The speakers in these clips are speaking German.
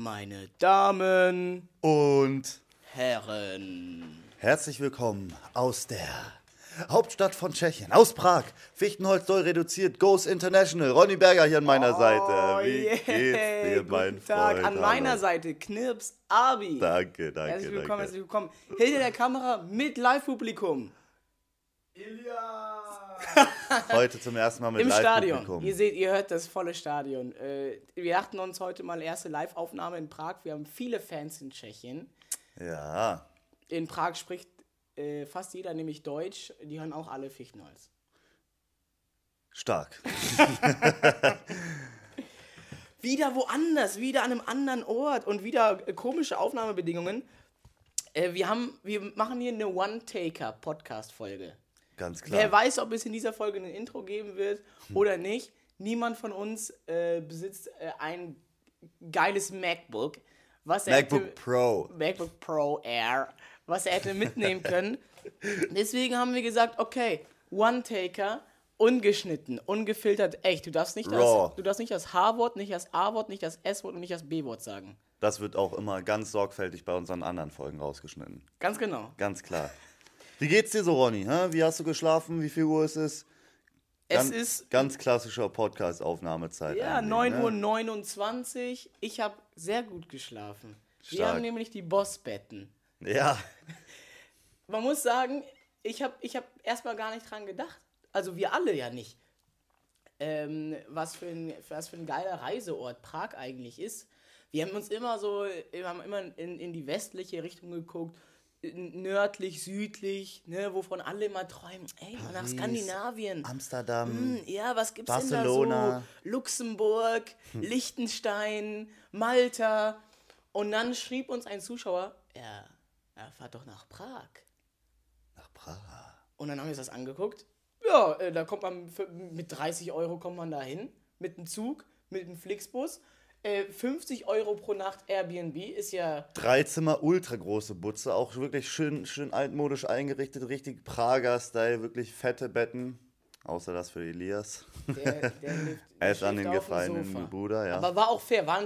Meine Damen, Und Herren. herzlich willkommen aus der Hauptstadt von Tschechien, aus Prag. Fichtenholz doll reduziert, Goes International. Ronny Berger hier an meiner Seite. Wie yeah. geht's dir, mein Oh, Guten Tag. Freund? An meiner Hallo. Seite Knirps Abi. Danke, danke, Herzlich willkommen, danke. herzlich willkommen. Hinter der Kamera mit Live-Publikum. Heute zum ersten Mal mit Im Stadion. Ihr seht, ihr hört das volle Stadion. Äh, wir dachten uns heute mal erste Live-Aufnahme in Prag. Wir haben viele Fans in Tschechien. Ja, In Prag spricht äh, fast jeder nämlich Deutsch. Die hören auch alle Fichtenholz. stark. Wieder woanders, wieder an einem anderen Ort und wieder komische Aufnahmebedingungen. Äh, wir, haben, wir machen hier eine One-Taker-Podcast-Folge. Ganz klar. Wer weiß, ob es in dieser Folge ein Intro geben wird Hm. oder nicht. Niemand von uns äh, besitzt äh, ein geiles MacBook, was er MacBook hätte, Pro. MacBook Pro Air, was er hätte mitnehmen können. Deswegen haben wir gesagt, okay, One-Taker, ungeschnitten, ungefiltert, echt. Du darfst nicht, Raw. das, du darfst nicht das H-Wort, nicht das A-Wort, nicht das S-Wort und nicht das B-Wort sagen. Das wird auch immer ganz sorgfältig bei unseren anderen Folgen rausgeschnitten. Ganz genau. Ganz klar. Wie geht's dir so, Ronny? Hä? Wie hast du geschlafen? Wie viel Uhr ist es? Es Ganz, ist ganz klassischer Podcast-Aufnahmezeit. Ja, eigentlich, 9.29 ne? Uhr. Ich habe sehr gut geschlafen. Wir Stark. haben nämlich die Bossbetten. Ja, Man muss sagen, ich habe ich hab erstmal gar nicht dran gedacht. Also wir alle ja nicht. Ähm, was, für ein, was für ein geiler Reiseort Prag eigentlich ist. Wir haben uns immer so, wir haben immer in, in die westliche Richtung geguckt, nördlich, südlich, ne, wovon alle immer träumen. Ey, mal nach Paris, Skandinavien. Amsterdam. Hm, Ja, was gibt's Barcelona. denn da so? Luxemburg, Liechtenstein, Malta. Und dann schrieb uns ein Zuschauer, ja, ja, fahrt doch nach Prag. Nach Prag. Und dann haben wir uns das angeguckt. Ja, äh, da kommt man für, mit 30 Euro kommt man da hin, mit dem Zug, mit dem Flixbus. Äh, 50 Euro pro Nacht Airbnb ist ja Drei Zimmer, ultra große Butze, auch wirklich schön, schön altmodisch eingerichtet, richtig Prager-Style, wirklich fette Betten. Außer das für Elias. der, der lebt, Er ist an den gefallenen. Bruder, ja. Aber war auch fair. War,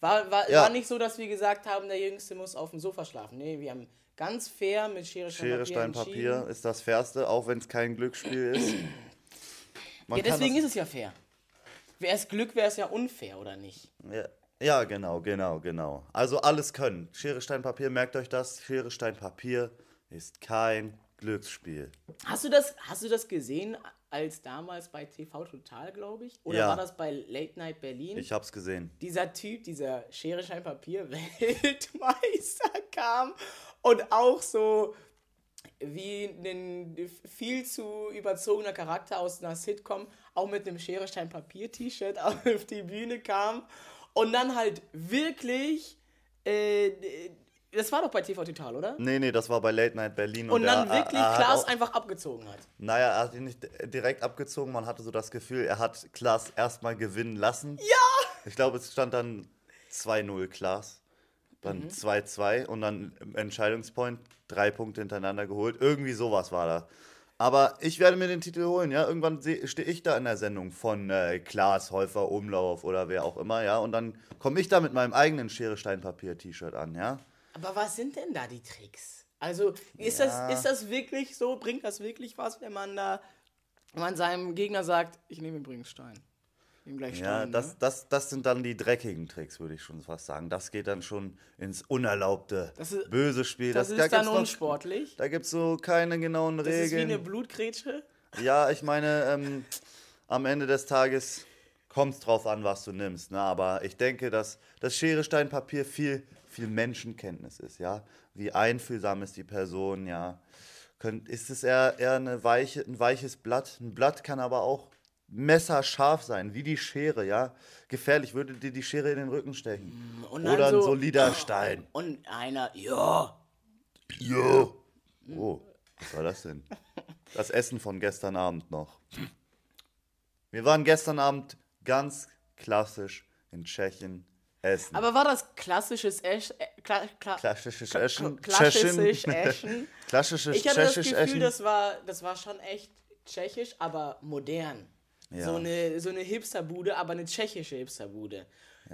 war, war, Ja. war nicht so, dass wir gesagt haben, der Jüngste muss auf dem Sofa schlafen. Nee, wir haben ganz fair mit Schere, Stein, Schere, Papier Stein, Papier ist das Fairste, auch wenn es kein Glücksspiel ist. Man Ja, deswegen das, ist es ja fair. Wäre es Glück, wäre es ja unfair, oder nicht? Ja, ja, genau, genau, genau. Also alles können. Schere, Stein, Papier, merkt euch das. Schere, Stein, Papier ist kein Glücksspiel. Hast du das, hast du das gesehen, als damals bei TV Total, glaube ich? Oder Ja. war das bei Late Night Berlin? Ich hab's gesehen. dieser Typ, dieser Schere, Stein, Papier Weltmeister kam und auch so wie ein viel zu überzogener Charakter aus einer Sitcom auch mit einem Schere, Stein, Papier T-Shirt auf die Bühne kam und dann halt wirklich äh, das war doch bei TV Total, oder? Nee, nee, das war bei Late Night Berlin. Und dann er- wirklich er Klaas auch- einfach abgezogen hat. Naja, er hat ihn nicht direkt abgezogen. Man hatte so das Gefühl, er hat Klaas erstmal gewinnen lassen. Ja! Ich glaube, es stand dann 2-0 Klaas. Mhm. Dann 2-2 und dann Entscheidungspoint drei Punkte hintereinander geholt. Irgendwie sowas war da. Aber ich werde mir den Titel holen, ja. Irgendwann stehe ich da in der Sendung von äh, Klaas, Häufer, Umlauf oder wer auch immer, ja. Und dann komme ich da mit meinem eigenen Schere, Stein, Papier T-Shirt an, ja. Aber was sind denn da die Tricks? Also ist, Ja. das, ist das wirklich so? Bringt das wirklich was, wenn man da, wenn man seinem Gegner sagt, ich nehme übrigens Stein. Nehme gleich. Ja, das, ne? das, das sind dann die dreckigen Tricks, würde ich schon fast sagen. Das geht dann schon ins unerlaubte, Das ist- böse Spiel. das da ist dann gibt's noch- unsportlich. Da gibt es so keine genauen Das ist wie eine Regeln. Blutgrätsche. Ja, ich meine, ähm, am Ende des Tages kommt es drauf an, was du nimmst. Ne? Aber ich denke, dass das Schere, Stein, Papier viel, viel Menschenkenntnis ist, ja. Wie einfühlsam ist die Person, ja. Könnt, ist es eher, eher eine weiche, ein weiches Blatt? Ein Blatt kann aber auch messerscharf sein, wie die Schere, ja. Gefährlich, würde dir die Schere in den Rücken stechen. Dann Oder ein so- solider Stein. Und einer, ja. Jo. Oh, was war das denn? Das Essen von gestern Abend noch. Wir waren gestern Abend ganz klassisch in Tschechien essen. Aber war das klassisches Esch, äh, kla, kla, Klassisches kla- Eschen. Klassisches. Eschen. Klassisches Ich hatte das Gefühl, Essen. das war, das war schon echt tschechisch, aber modern. Ja. So eine, so eine Hipsterbude, aber eine tschechische Hipsterbude.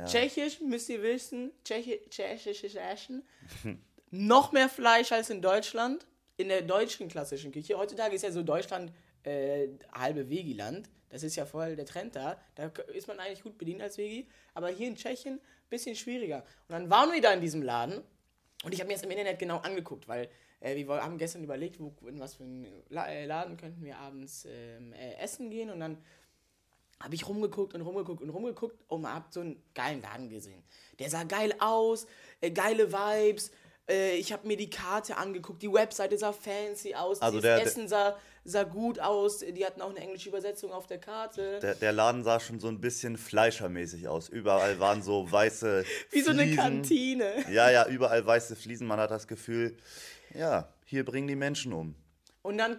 Tschechisch, müsst ihr wissen, Tschechi tschechisches Essen. noch mehr Fleisch als in Deutschland. In der deutschen klassischen Küche. Heutzutage ist ja so Deutschland äh, halbe Vegiland. Das ist ja voll der Trend da. Da ist man eigentlich gut bedient als Vegi. Aber hier in Tschechien bisschen schwieriger. Und dann waren wir da in diesem Laden. Und ich habe mir das im Internet genau angeguckt, weil äh, wir haben gestern überlegt, wo, in was für einen äh, Laden könnten wir abends ähm, äh, essen gehen. Und dann habe ich rumgeguckt und rumgeguckt und rumgeguckt und hab so einen geilen Laden gesehen. Der sah geil aus, äh, geile Vibes. Äh, ich habe mir die Karte angeguckt, die Webseite sah fancy aus, Also das der- Essen sah, sah gut aus. Die hatten auch eine englische Übersetzung auf der Karte. Der, der Laden sah schon so ein bisschen fleischermäßig aus. Überall waren so weiße Wie so eine Fliesen. Kantine. Ja, ja, überall weiße Fliesen. Man hat das Gefühl, ja, hier bringen die Menschen um. Und dann,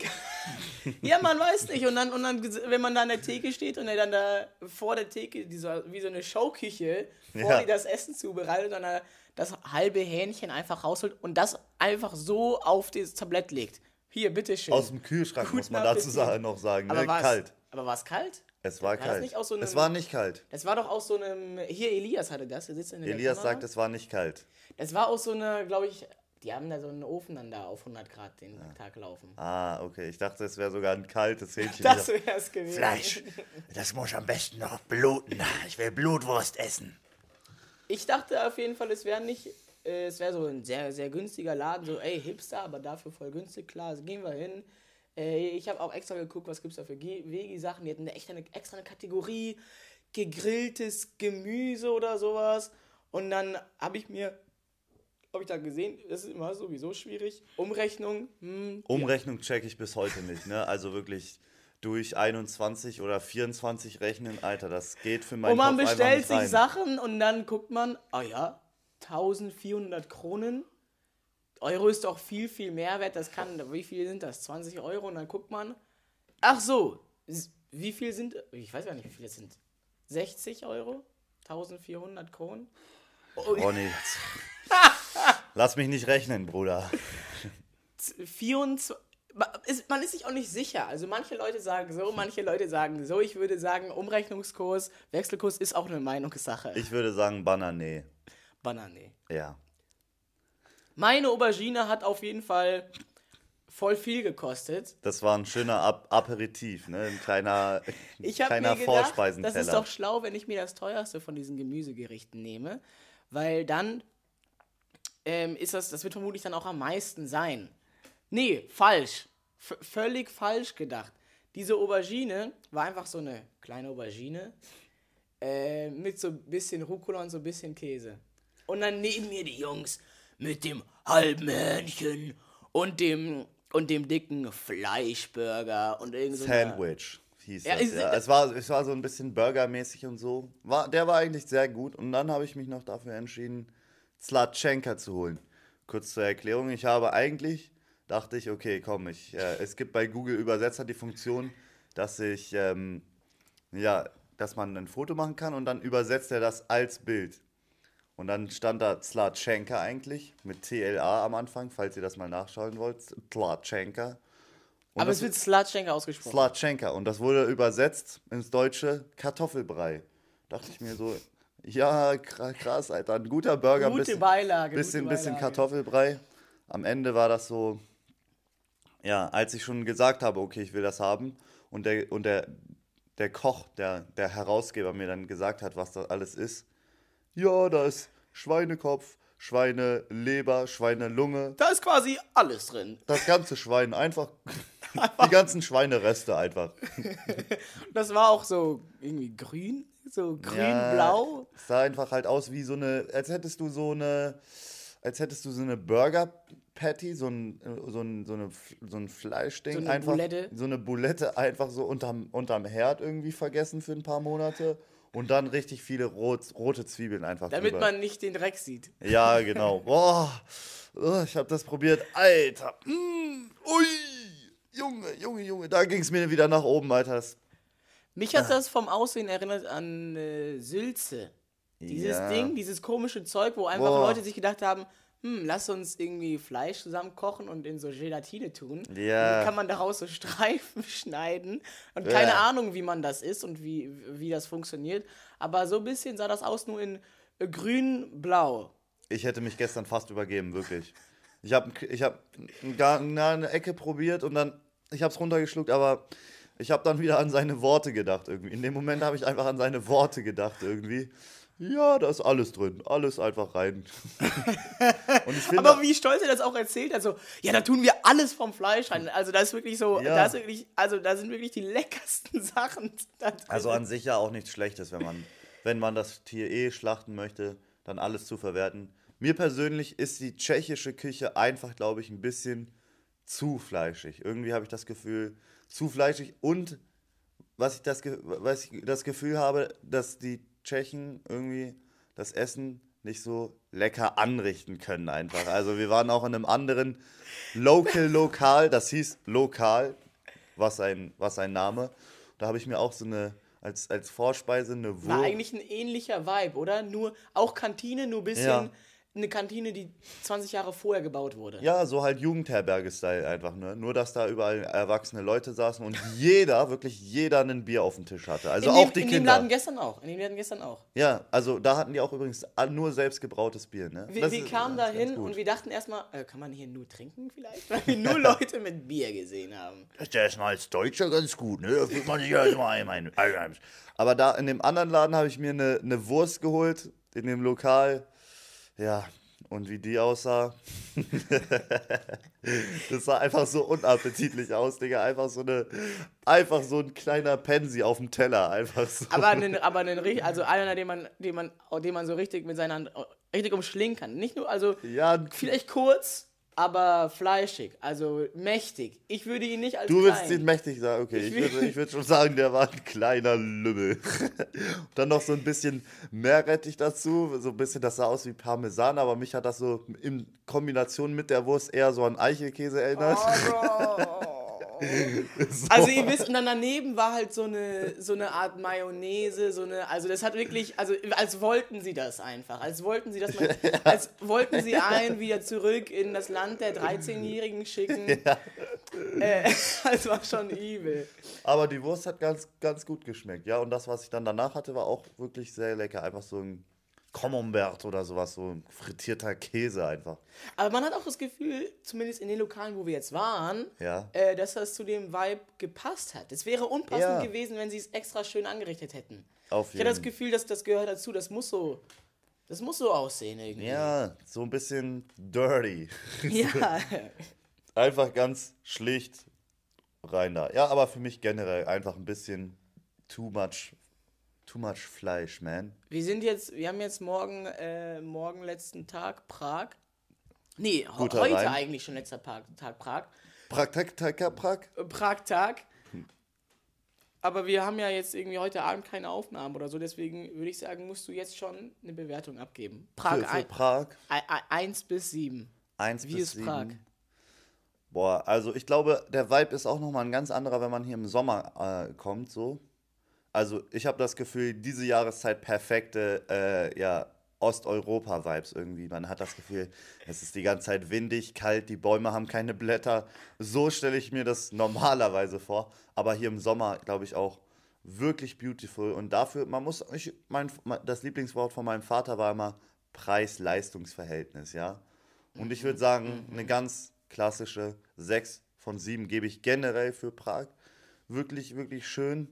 ja, man weiß nicht. Und dann, und dann, wenn man da an der Theke steht und er dann da vor der Theke, die so, wie so eine Schauküche, vor Ja. die das Essen zubereitet und dann das halbe Hähnchen einfach rausholt und das einfach so auf das Tablett legt. Hier, bitteschön. Aus dem Kühlschrank muss Guten man dazu sagen, noch sagen. aber Ne? war's, Kalt. Aber war es kalt? Es war War kalt. so einem- es war nicht kalt. Das war doch aus so einem. Hier, Elias hatte das. Der sitzt in der Elias Kamera. sagt, es war nicht kalt. Das war aus so einer, glaube ich. Die haben da so einen Ofen dann da auf 100 Grad den Tag laufen. Ah, okay. Ich dachte, es wäre sogar ein kaltes Hähnchen. Das wäre es gewesen. Fleisch. Das muss am besten noch bluten. Ich will Blutwurst essen. Ich dachte auf jeden Fall, es wäre nicht, äh, es wäre so ein sehr, sehr günstiger Laden, so, ey, Hipster, aber dafür voll günstig, klar, also gehen wir hin. Äh, ich habe auch extra geguckt, was gibt es da für Vegi-Sachen, die hatten da echt eine, extra eine Kategorie, gegrilltes Gemüse oder sowas. Und dann habe ich mir, habe ich da gesehen, das ist immer sowieso schwierig, Umrechnung, hm, Umrechnung checke ich bis heute nicht. Ne? Also wirklich durch 21 oder 24 rechnen, Alter, das geht für meinen und man Kopf bestellt sich. Sachen und dann guckt man, ah ja, 1400 Kronen. Euro ist doch viel, viel mehr wert. Das kann, wie viel sind das? 20 Euro? Und dann guckt man, ach so, wie viel sind, ich weiß gar nicht, wie viel das sind. 60 Euro? 1400 Kronen? Oh, Ronny, jetzt- lass mich nicht rechnen, Bruder. 24. Ma- ist- Man ist sich auch nicht sicher. Also manche Leute sagen so, manche Leute sagen so. Ich würde sagen, Umrechnungskurs, Wechselkurs ist auch eine Meinungssache. Ich würde sagen Banane. Banane. Ja. Meine Aubergine hat auf jeden Fall voll viel gekostet. Das war ein schöner Ap Aperitif, ne? Ein kleiner, Ich kleiner mir gedacht, das ist doch schlau, wenn ich mir das teuerste von diesen Gemüsegerichten nehme, weil dann ähm, ist das, das wird vermutlich dann auch am meisten sein. Nee, falsch. V völlig falsch gedacht. Diese Aubergine war einfach so eine kleine Aubergine äh, mit so ein bisschen Rucola und so ein bisschen Käse. Und dann neben mir die Jungs mit dem halben Hähnchen und dem und dem dicken Fleischburger und irgend so Sandwich hieß Ja, das. Ja. Es, war, es war so ein bisschen burgermäßig und so. War, der war eigentlich sehr gut. Und dann habe ich mich noch dafür entschieden, Zlatschenka zu holen. Kurz zur Erklärung. Ich habe eigentlich, dachte ich, okay, komm, ich, äh, es gibt bei Google Übersetzer die Funktion, dass ich, ähm, ja, dass man ein Foto machen kann und dann übersetzt er das als Bild. Und dann stand da Zlatschenka eigentlich, mit TLA am Anfang, falls ihr das mal nachschauen wollt. Zlatschenka. Und Aber es wird Slatschenka ausgesprochen. Slatschenka. Und das wurde übersetzt ins Deutsche Kartoffelbrei. Dachte ich mir so, ja, kra- krass, Alter. Ein guter Burger. Gute bisschen, Beilage, Bisschen, gute bisschen Beilage. Kartoffelbrei. Am Ende war das so, ja, als ich schon gesagt habe, okay, ich will das haben. Und der, und der, der Koch, der, der Herausgeber mir dann gesagt hat, was das alles ist. Ja, da ist Schweinekopf, Schweineleber, Schweinelunge. Da ist quasi alles drin. Das ganze Schwein, einfach die ganzen Schweinereste einfach. Das war auch so irgendwie grün, so grün-blau. Es sah einfach halt aus wie so eine, als hättest du so eine, als hättest du so eine Burger Patty, so ein, so ein, so eine, so ein Fleischding, So eine einfach, Boulette. so eine Boulette einfach so unterm, unterm Herd irgendwie vergessen für ein paar Monate und dann richtig viele rot, rote Zwiebeln einfach Damit drüber. man nicht den Dreck sieht. Ja, genau. Boah, oh, ich habe das probiert. Alter. Mm, ui. Junge, Junge, Junge. Da ging es mir wieder nach oben, Alter. Das, Mich hat das vom Aussehen erinnert an äh, Sülze. Dieses Ja. Ding, dieses komische Zeug, wo einfach Boah. Leute sich gedacht haben, hm, lass uns irgendwie Fleisch zusammen kochen und in so Gelatine tun. Ja. Dann kann man daraus so Streifen schneiden. Und keine Ja. Ahnung, wie man das isst und wie, wie das funktioniert. Aber so ein bisschen sah das aus, nur in äh, grün-blau. Ich hätte mich gestern fast übergeben, wirklich. Ich habe ich hab eine Ecke probiert und dann, ich habe es runtergeschluckt, aber ich habe dann wieder an seine Worte gedacht irgendwie. In dem Moment habe ich einfach an seine Worte gedacht irgendwie. Ja, da ist alles drin, alles einfach rein. finde, Aber wie stolz er das auch erzählt hat, so, ja, da tun wir alles vom Fleisch rein. Also das ist wirklich so, Ja. da ist wirklich, also da sind wirklich die leckersten Sachen da drin. also an sich ja auch nichts Schlechtes, wenn man, wenn man das Tier eh schlachten möchte, dann alles zu verwerten. Mir persönlich ist die tschechische Küche einfach, glaube ich, ein bisschen zu fleischig. Irgendwie habe ich das Gefühl, zu fleischig und was ich das, was ich das Gefühl habe, dass die Tschechen irgendwie das Essen nicht so lecker anrichten können einfach. Also wir waren auch in einem anderen Local Lokal, das hieß Lokal, was ein, was ein Name. Da habe ich mir auch so eine, als, als Vorspeise eine War Wurst. eigentlich ein ähnlicher Vibe, oder? Nur, auch Kantine, nur ein bisschen Ja. Eine Kantine, die 20 Jahre vorher gebaut wurde. Ja, so halt Jugendherberge-Style einfach, ne? Nur, dass da überall erwachsene Leute saßen und jeder, wirklich jeder ein Bier auf dem Tisch hatte. Also in auch dem, die in dem Kinder. Laden gestern auch. In dem Laden gestern auch. Ja, also da hatten die auch übrigens nur selbstgebrautes Bier, ne? Wir, wir kamen da hin und wir dachten erstmal, äh, kann man hier nur trinken vielleicht? Weil wir nur Leute mit Bier gesehen haben. Das ist ja erstmal als Deutscher ganz gut, ne? Da fühlt man sich ja immer einmal. Aber da in dem anderen Laden habe ich mir eine, eine Wurst geholt, in dem Lokal. Ja, und wie die aussah. das sah einfach so unappetitlich aus, Digga. Einfach so eine, einfach so ein kleiner Pensi auf dem Teller. Einfach so. Aber einen, aber einen, also einer, den man, den man, den man so richtig mit seiner Hand richtig umschlingen kann. Nicht nur, also ja, vielleicht kurz, aber fleischig, also mächtig. Ich würde ihn nicht als du würdest klein. ihn mächtig sagen. Okay, Ich ich, würde, ich würde schon sagen, der war ein kleiner Lümmel. Dann noch so ein bisschen Meerrettich dazu. So ein bisschen, das sah aus wie Parmesan, aber mich hat das so in Kombination mit der Wurst eher so an Eichelkäse erinnert. Also ihr wisst, und dann daneben war halt so eine, so eine Art Mayonnaise, so eine, also das hat wirklich, also als wollten sie das einfach, als wollten sie das mal, als wollten sie einen wieder zurück in das Land der 13-Jährigen schicken. Äh, das war schon übel. Aber die Wurst hat ganz, ganz gut geschmeckt. Ja, und das, was ich dann danach hatte, war auch wirklich sehr lecker. Einfach so ein Camembert oder sowas, so ein frittierter Käse einfach. Aber man hat auch das Gefühl, zumindest in den Lokalen, wo wir jetzt waren, Ja. äh, dass das zu dem Vibe gepasst hat. Es wäre unpassend Ja. gewesen, wenn sie es extra schön angerichtet hätten. Auf Ich hatte das jeden Gefühl, dass das gehört dazu, das muss so, das muss so aussehen irgendwie. Ja, so ein bisschen dirty. Ja. Einfach ganz schlicht rein da. Ja, aber für mich generell einfach ein bisschen too much, too much Fleisch, man. Wir sind jetzt, wir haben jetzt morgen, äh, morgen letzten Tag Prag. Nee, Guter heute Reim. eigentlich schon letzter Tag, Tag Prag. Prag, Tag, Tag, Tag, Prag. Äh, Prag-Tag. Aber wir haben ja jetzt irgendwie heute Abend keine Aufnahmen oder so, deswegen würde ich sagen, musst du jetzt schon eine Bewertung abgeben. Prag Für, für ein, Prag. 1 bis 7. 1 Wie bis ist 7. Prag? Boah, also ich glaube, der Vibe ist auch nochmal ein ganz anderer, wenn man hier im Sommer äh, kommt, so. Also ich habe das Gefühl, diese Jahreszeit perfekte, äh, ja, Osteuropa-Vibes irgendwie. Man hat das Gefühl, es ist die ganze Zeit windig, kalt, die Bäume haben keine Blätter. So stelle ich mir das normalerweise vor. Aber hier im Sommer, glaube ich, auch wirklich beautiful. Und dafür, man muss, ich, mein, das Lieblingswort von meinem Vater war immer Preis-Leistungs-Verhältnis, ja. Und ich würde sagen, eine ganz klassische 6 von 7 gebe ich generell für Prag. Wirklich, wirklich schön.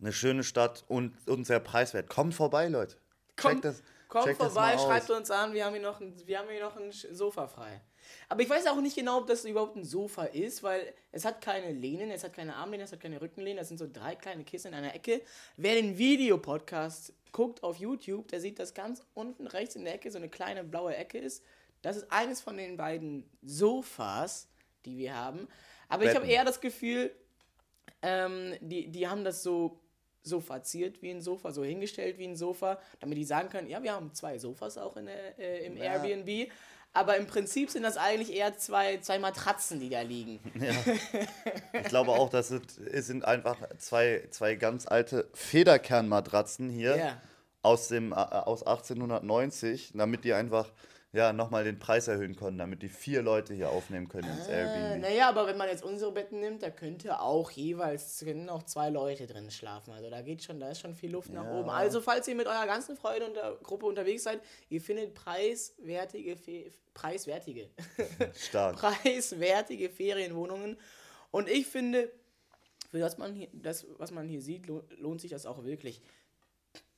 Eine schöne Stadt und, und sehr preiswert. Kommt vorbei, Leute. Kommt, das, kommt vorbei, schreibt uns an, wir haben hier noch ein, wir haben hier noch ein Sofa frei. Aber ich weiß auch nicht genau, ob das überhaupt ein Sofa ist, weil es hat keine Lehnen, es hat keine Armlehne, es hat keine Rückenlehne, das sind so drei kleine Kissen in einer Ecke. Wer den Videopodcast guckt auf YouTube, der sieht, dass ganz unten rechts in der Ecke so eine kleine blaue Ecke ist. Das ist eines von den beiden Sofas, die wir haben. Aber ich habe Betten. eher das Gefühl, ähm, die, die haben das so, so verziert wie ein Sofa, so hingestellt wie ein Sofa, damit die sagen können, ja, wir haben zwei Sofas auch in der, äh, im Ja. Airbnb. Aber im Prinzip sind das eigentlich eher zwei, zwei Matratzen, die da liegen. Ich glaube auch, das sind, sind einfach zwei, zwei ganz alte Federkernmatratzen hier Ja. aus, dem, äh, aus 1890, damit die einfach ja, nochmal den Preis erhöhen konnten, damit die vier Leute hier aufnehmen können ins Äh, Airbnb. naja, aber wenn man jetzt unsere Betten nimmt, da könnte auch jeweils noch zwei Leute drin schlafen. Also da geht schon, da ist schon viel Luft nach Ja. oben. Also falls ihr mit eurer ganzen Freude und der Gruppe unterwegs seid, ihr findet preiswertige, Fe preiswertige, Stark. preiswertige Ferienwohnungen. Und ich finde, für das man hier, das, was man hier sieht, lo- lohnt sich das auch wirklich.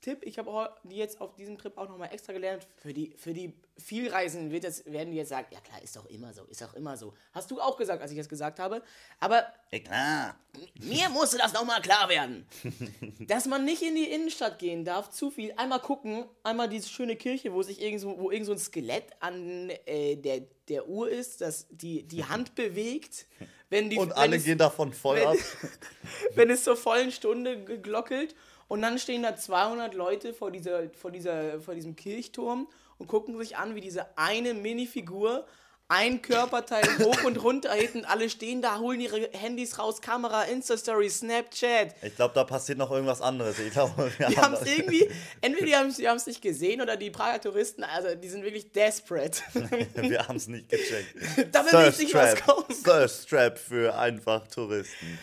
Tipp, ich habe jetzt auf diesem Trip auch nochmal extra gelernt. Für die, für die Vielreisenden wird jetzt, werden die jetzt sagen, ja klar, ist doch immer so, ist doch immer so. Hast du auch gesagt, als ich das gesagt habe. Aber Ja, klar. mir musste das nochmal klar werden. dass man nicht in die Innenstadt gehen darf, zu viel. Einmal gucken, einmal diese schöne Kirche, wo sich irgend so, wo irgend so ein Skelett an äh, der, der Uhr ist, das die, die Hand bewegt. Wenn die, Und alle es- gehen davon voll wenn- ab. wenn es zur vollen Stunde geglockelt und dann stehen da 200 Leute vor, dieser, vor, dieser, vor diesem Kirchturm und gucken sich an, wie diese eine Minifigur ein Körperteil hoch und runter hebt und alle stehen da, holen ihre Handys raus, Kamera, Insta-Story, Snapchat. Ich glaube, da passiert noch irgendwas anderes. Ich glaube, wir Die haben es irgendwie, entweder die haben es nicht gesehen oder die Prager Touristen, also die sind wirklich desperate. wir haben es nicht gecheckt. Da will richtig was kommen. Thirst Trap für einfach Touristen.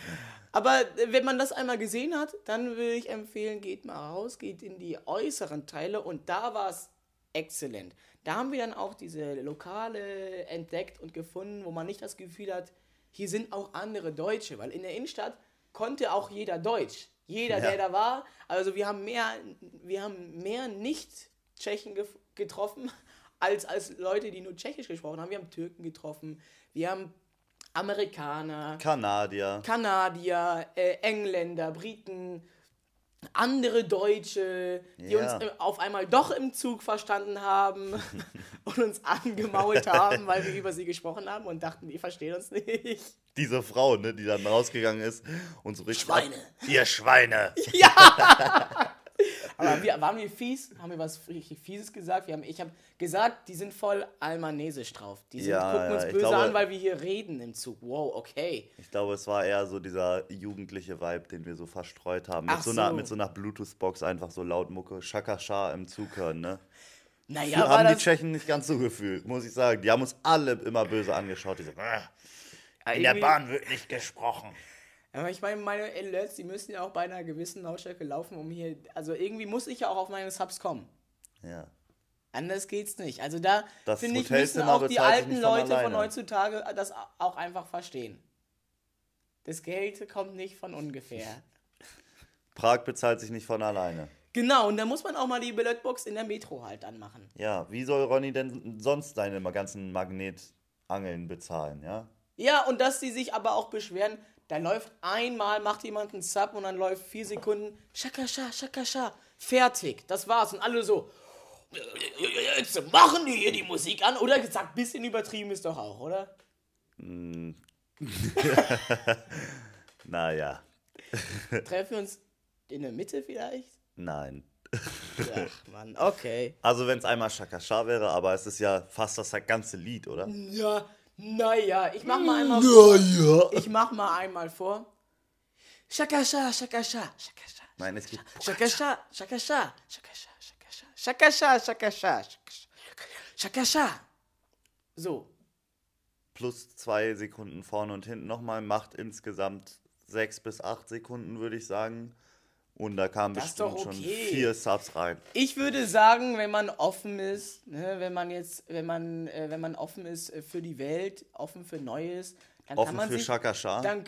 Aber äh, wenn man das einmal gesehen hat, dann würde ich empfehlen, geht mal raus, geht in die äußeren Teile und da war es exzellent. Da haben wir dann auch diese Lokale entdeckt und gefunden, wo man nicht das Gefühl hat, hier sind auch andere Deutsche, weil in der Innenstadt konnte auch jeder Deutsch. Jeder, Ja. der da war. Also wir haben mehr, wir haben mehr Nicht-Tschechen getroffen, als, als Leute, die nur Tschechisch gesprochen haben. Wir haben Türken getroffen, wir haben Amerikaner, Kanadier. Kanadier, äh, Engländer, Briten, andere Deutsche, die Ja. uns äh, auf einmal doch im Zug verstanden haben und uns angemault haben, weil wir über sie gesprochen haben und dachten, die verstehen uns nicht. Diese Frau, ne, die dann rausgegangen ist und so richtig. Schweine. Ihr Schweine. Aber wir, waren wir fies? Haben wir was richtig Fieses gesagt? Wir haben, ich habe gesagt, die sind voll almanesisch drauf. Die sind, Ja, gucken uns böse glaube- an, weil wir hier reden im Zug. Wow, okay. Ich glaube, es war eher so dieser jugendliche Vibe, den wir so verstreut haben. Mit, Ach so, einer, so. mit so einer Bluetooth-Box einfach so laut Mucke, Shakasha im Zug hören, ne? Naja, Wir haben die Tschechen nicht ganz so gefühlt, muss ich sagen. Die haben uns alle immer böse angeschaut. Die so, Ah, In der Bahn wird nicht gesprochen. Aber ich meine, meine Alerts, die müssen ja auch bei einer gewissen Lautstärke laufen, um hier. Also irgendwie muss ich ja auch auf meine Subs kommen. ja. Anders geht's nicht. Also da finde ich, müssen auch die alten von Leute von alleine. heutzutage das auch einfach verstehen. Das Geld kommt nicht von ungefähr. Prag bezahlt sich nicht von alleine. Genau, und da muss man auch mal die Billetbox in der Metro halt anmachen. Ja, wie soll Ronny denn sonst seine ganzen Magnetangeln bezahlen, ja? Ja, und dass die sich aber auch beschweren, da läuft einmal, macht jemand einen Sub und dann läuft vier Sekunden, Shakasha, Shakasha, fertig, das war's. Und alle so, jetzt machen die hier die Musik an, oder? Gesagt, bisschen übertrieben ist doch auch, oder? Naja, Treffen wir uns in der Mitte vielleicht? nein. Ach, Mann, okay. Also wenn es einmal Shakasha wäre, aber es ist ja fast das ganze Lied, oder? Ja, naja, ich mach mal einmal vor. ja. Ich mach mal einmal vor. Shakasha, Shakasha, Shakasha. Nein, es geht. Shakasha, Shakasha, Shakasha, Shakasha, Shakasha, Shakasha, Shakasha, Shakasha. So, Plus zwei Sekunden vorne und hinten nochmal macht insgesamt sechs bis acht Sekunden, würde ich sagen. Und da kamen Das bestimmt doch schon okay. vier Subs rein. ich würde sagen, wenn man offen ist, ne, wenn man jetzt, wenn man, äh, wenn man offen ist äh, für die Welt, offen für Neues, dann kann Offen man für sich, Shakasha. dann,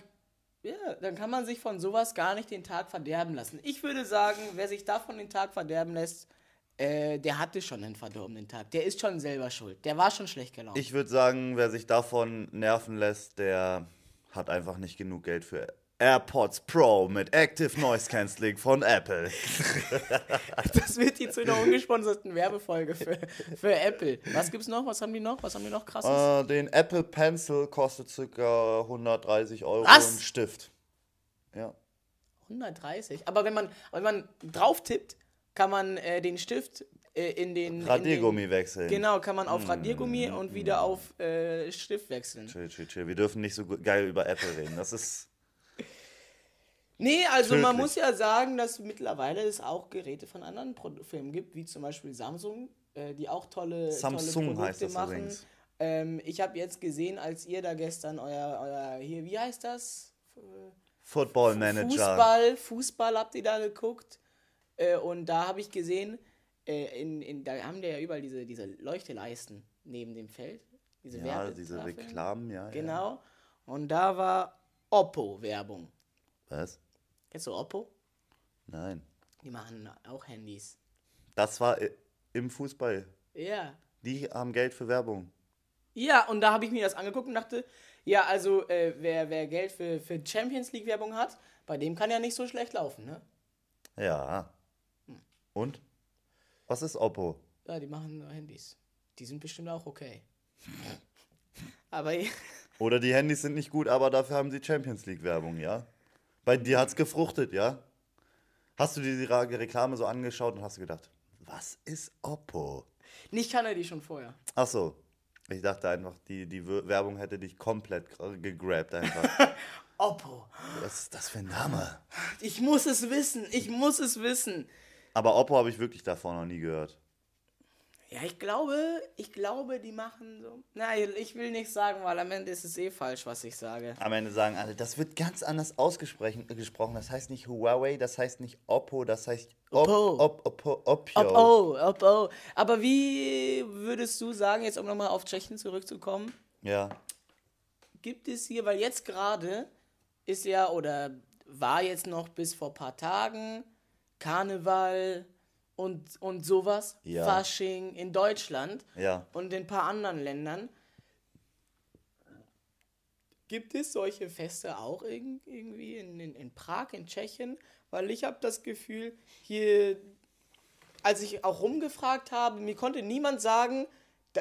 ja, dann kann man sich von sowas gar nicht den Tag verderben lassen. Ich würde sagen, wer sich davon den Tag verderben lässt, äh, der hatte schon einen verdorbenen Tag. Der ist schon selber schuld. Der war schon schlecht gelaunt. Ich würde sagen, wer sich davon nerven lässt, der hat einfach nicht genug Geld für AirPods Pro mit Active Noise Cancelling von Apple. Das wird die zu einer ungesponserten Werbefolge für, für Apple. Was gibt's noch? Was haben die noch? Was haben die noch krasses? Äh, den Apple Pencil kostet ca. 130 Euro Was? ein Stift. Ja. 130. Aber wenn man, wenn man drauf tippt, kann man äh, den Stift äh, in den. in Radiergummi den, wechseln. Genau, kann man auf Radiergummi und wieder auf äh, Stift wechseln. Chill, chill, chill. Wir dürfen nicht so geil über Apple reden. Das ist. Nee, also man Tödlich. muss ja sagen, dass mittlerweile es auch Geräte von anderen Pro Firmen gibt, wie zum Beispiel Samsung, äh, die auch tolle, Samsung tolle Produkte heißt das machen. übrigens. Ähm, ich habe jetzt gesehen, als ihr da gestern euer, euer hier, wie heißt das? Football Manager. Fußball, Fußball habt ihr da geguckt. Äh, und da habe ich gesehen, äh, in, in, da haben die ja überall diese, diese Leuchteleisten neben dem Feld. Diese Ja, diese Werbetafeln. Reklamen, ja. Ja. Genau. Und da war Oppo-Werbung. Was? Kennst du Oppo? Nein. Die machen auch Handys. Das war im Fußball. Ja. Die haben Geld für Werbung. Ja, und da habe ich mir das angeguckt und dachte, ja, also äh, wer, wer Geld für, für Champions League Werbung hat, bei dem kann ja nicht so schlecht laufen, ne? Ja. Hm. Und? Was ist Oppo? Ja, die machen nur Handys. Die sind bestimmt auch okay. Aber Oder die Handys sind nicht gut, aber dafür haben sie Champions League Werbung, ja? Bei dir hat's gefruchtet, ja? Hast du dir die Reklame so angeschaut und hast du gedacht, was ist Oppo? nicht kann er die schon vorher. Ach so. Ich dachte einfach, die, die Werbung hätte dich komplett gra- gegrabt einfach. Oppo. Was ist das für ein Name? Ich muss es wissen. Ich muss es wissen. Aber Oppo habe ich wirklich davor noch nie gehört. Ja, ich glaube, ich glaube, die machen so. Nein, ich will nicht sagen, weil am Ende ist es eh falsch, was ich sage. Am Ende sagen alle, das wird ganz anders ausgesprochen. gesprochen. Das heißt nicht Huawei, das heißt nicht Oppo, das heißt Op, Oppo. Op, Oppo, Oppo. Oppo, Oppo. Aber wie würdest du sagen, jetzt um nochmal auf Tschechien zurückzukommen, Ja. gibt es hier, weil jetzt gerade ist ja oder war jetzt noch bis vor ein paar Tagen Karneval und, und sowas, Ja. Fasching in Deutschland Ja. und in ein paar anderen Ländern. Gibt es solche Feste auch irg- irgendwie in, in, in Prag, in Tschechien? Weil ich habe das Gefühl, hier, als ich auch rumgefragt habe, mir konnte niemand sagen,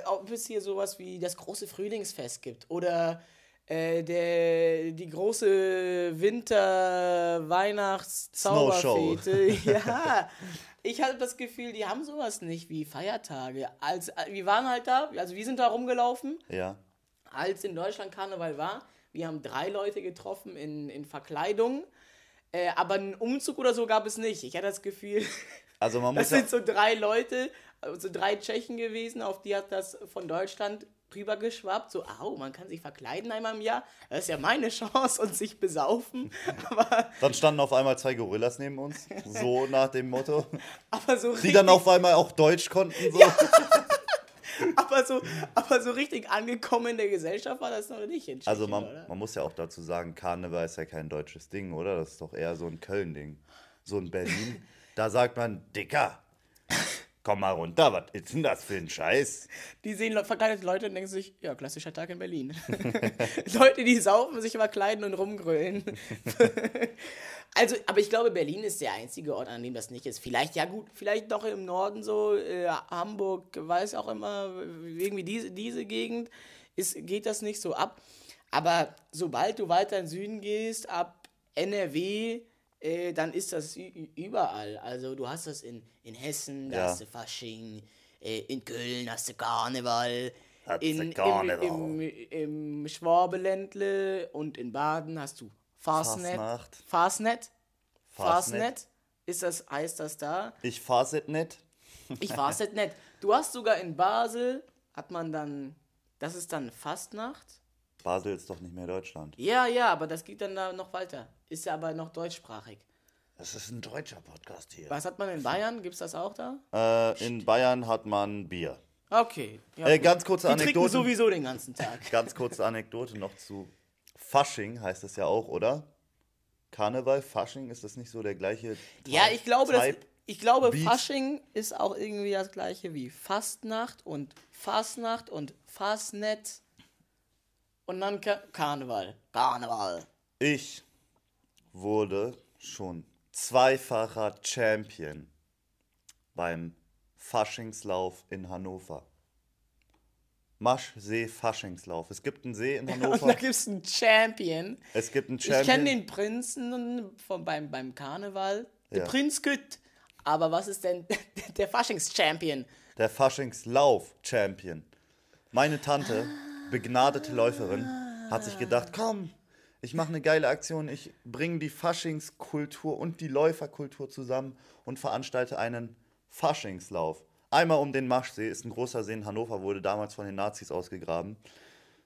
ob es hier sowas wie das große Frühlingsfest gibt oder äh, der, die große Winter-Weihnachts-Zauberfete. ja, ich hatte das Gefühl, die haben sowas nicht wie Feiertage. Als, wir waren halt da, also wir sind da rumgelaufen Ja. als in Deutschland Karneval war. Wir haben drei Leute getroffen in, in Verkleidung. Äh, aber einen Umzug oder so gab es nicht. Ich hatte das Gefühl, Also man das muss ja, sind so drei Leute, also drei Tschechen gewesen, auf die hat das von Deutschland rübergeschwappt. So, au, man kann sich verkleiden einmal im Jahr. Das ist ja meine Chance und sich besaufen. aber, dann standen auf einmal zwei Gorillas neben uns, so nach dem Motto, aber so die dann auf einmal auch Deutsch konnten. So. aber so, aber so richtig angekommen in der Gesellschaft war das noch nicht in Tschechien, Also man, oder? man muss ja auch dazu sagen, Karneval ist ja kein deutsches Ding, oder? Das ist doch eher so ein Köln-Ding. So in Berlin, da sagt man, Dicker, komm mal runter, was ist denn das für ein Scheiß? Die sehen le- verkleidete Leute und denken sich, ja, klassischer Tag in Berlin. Leute, die saufen, sich verkleiden und rumgrölen. also, aber ich glaube, Berlin ist der einzige Ort, an dem das nicht ist. Vielleicht, ja gut, vielleicht noch im Norden so, äh, Hamburg, weiß auch immer, irgendwie diese, diese Gegend ist, geht das nicht so ab. Aber sobald du weiter in den Süden gehst, ab NRW, äh, dann ist das überall. Also du hast das in, in Hessen, da Ja. hast du Fasching, äh, in Köln hast du Karneval, Hast in, im, Karneval. im, im Schwabeländle und in Baden hast du Fastnet. Fastnacht. Fastnet? Fastnet. Fastnet? Ist das, heißt das da? Ich fahr's jetzt nicht. Ich Fastnet nicht. Du hast sogar in Basel, hat man dann, das ist dann Fastnacht? Basel ist doch nicht mehr Deutschland. Ja, ja, aber das geht dann da noch weiter. Ist ja aber noch deutschsprachig. Das ist ein deutscher Podcast hier. Was hat man in Bayern? Gibt's das auch da? Äh, in Bayern hat man Bier. Okay. Ja, Äh, ganz kurze Die Anekdote. sowieso den ganzen Tag. Ganz kurze Anekdote noch zu Fasching, heißt es ja auch, oder? Karneval, Fasching, ist das nicht so der gleiche Ja, ich glaube, das, Type? ich glaube Beat? Fasching ist auch irgendwie das gleiche wie Fastnacht und Fastnacht und Fastnet und dann Ka Karneval. Karneval. Ich wurde schon zweifacher Champion beim Faschingslauf in Hannover. Maschsee-Faschingslauf. Es gibt einen See in Und da Hannover. gibt es einen Champion. es gibt einen Ich kenne Champion. den Prinzen von, beim, beim Karneval. Der Ja. Prinz Gütt. Aber was ist denn der Faschings-Champion? Der Faschingslauf-Champion. Meine Tante, begnadete Läuferin, hat sich gedacht, komm, ich mache eine geile Aktion, ich bringe die Faschingskultur und die Läuferkultur zusammen und veranstalte einen Faschingslauf. Einmal um den Maschsee, ist ein großer See in Hannover, wurde damals von den Nazis ausgegraben.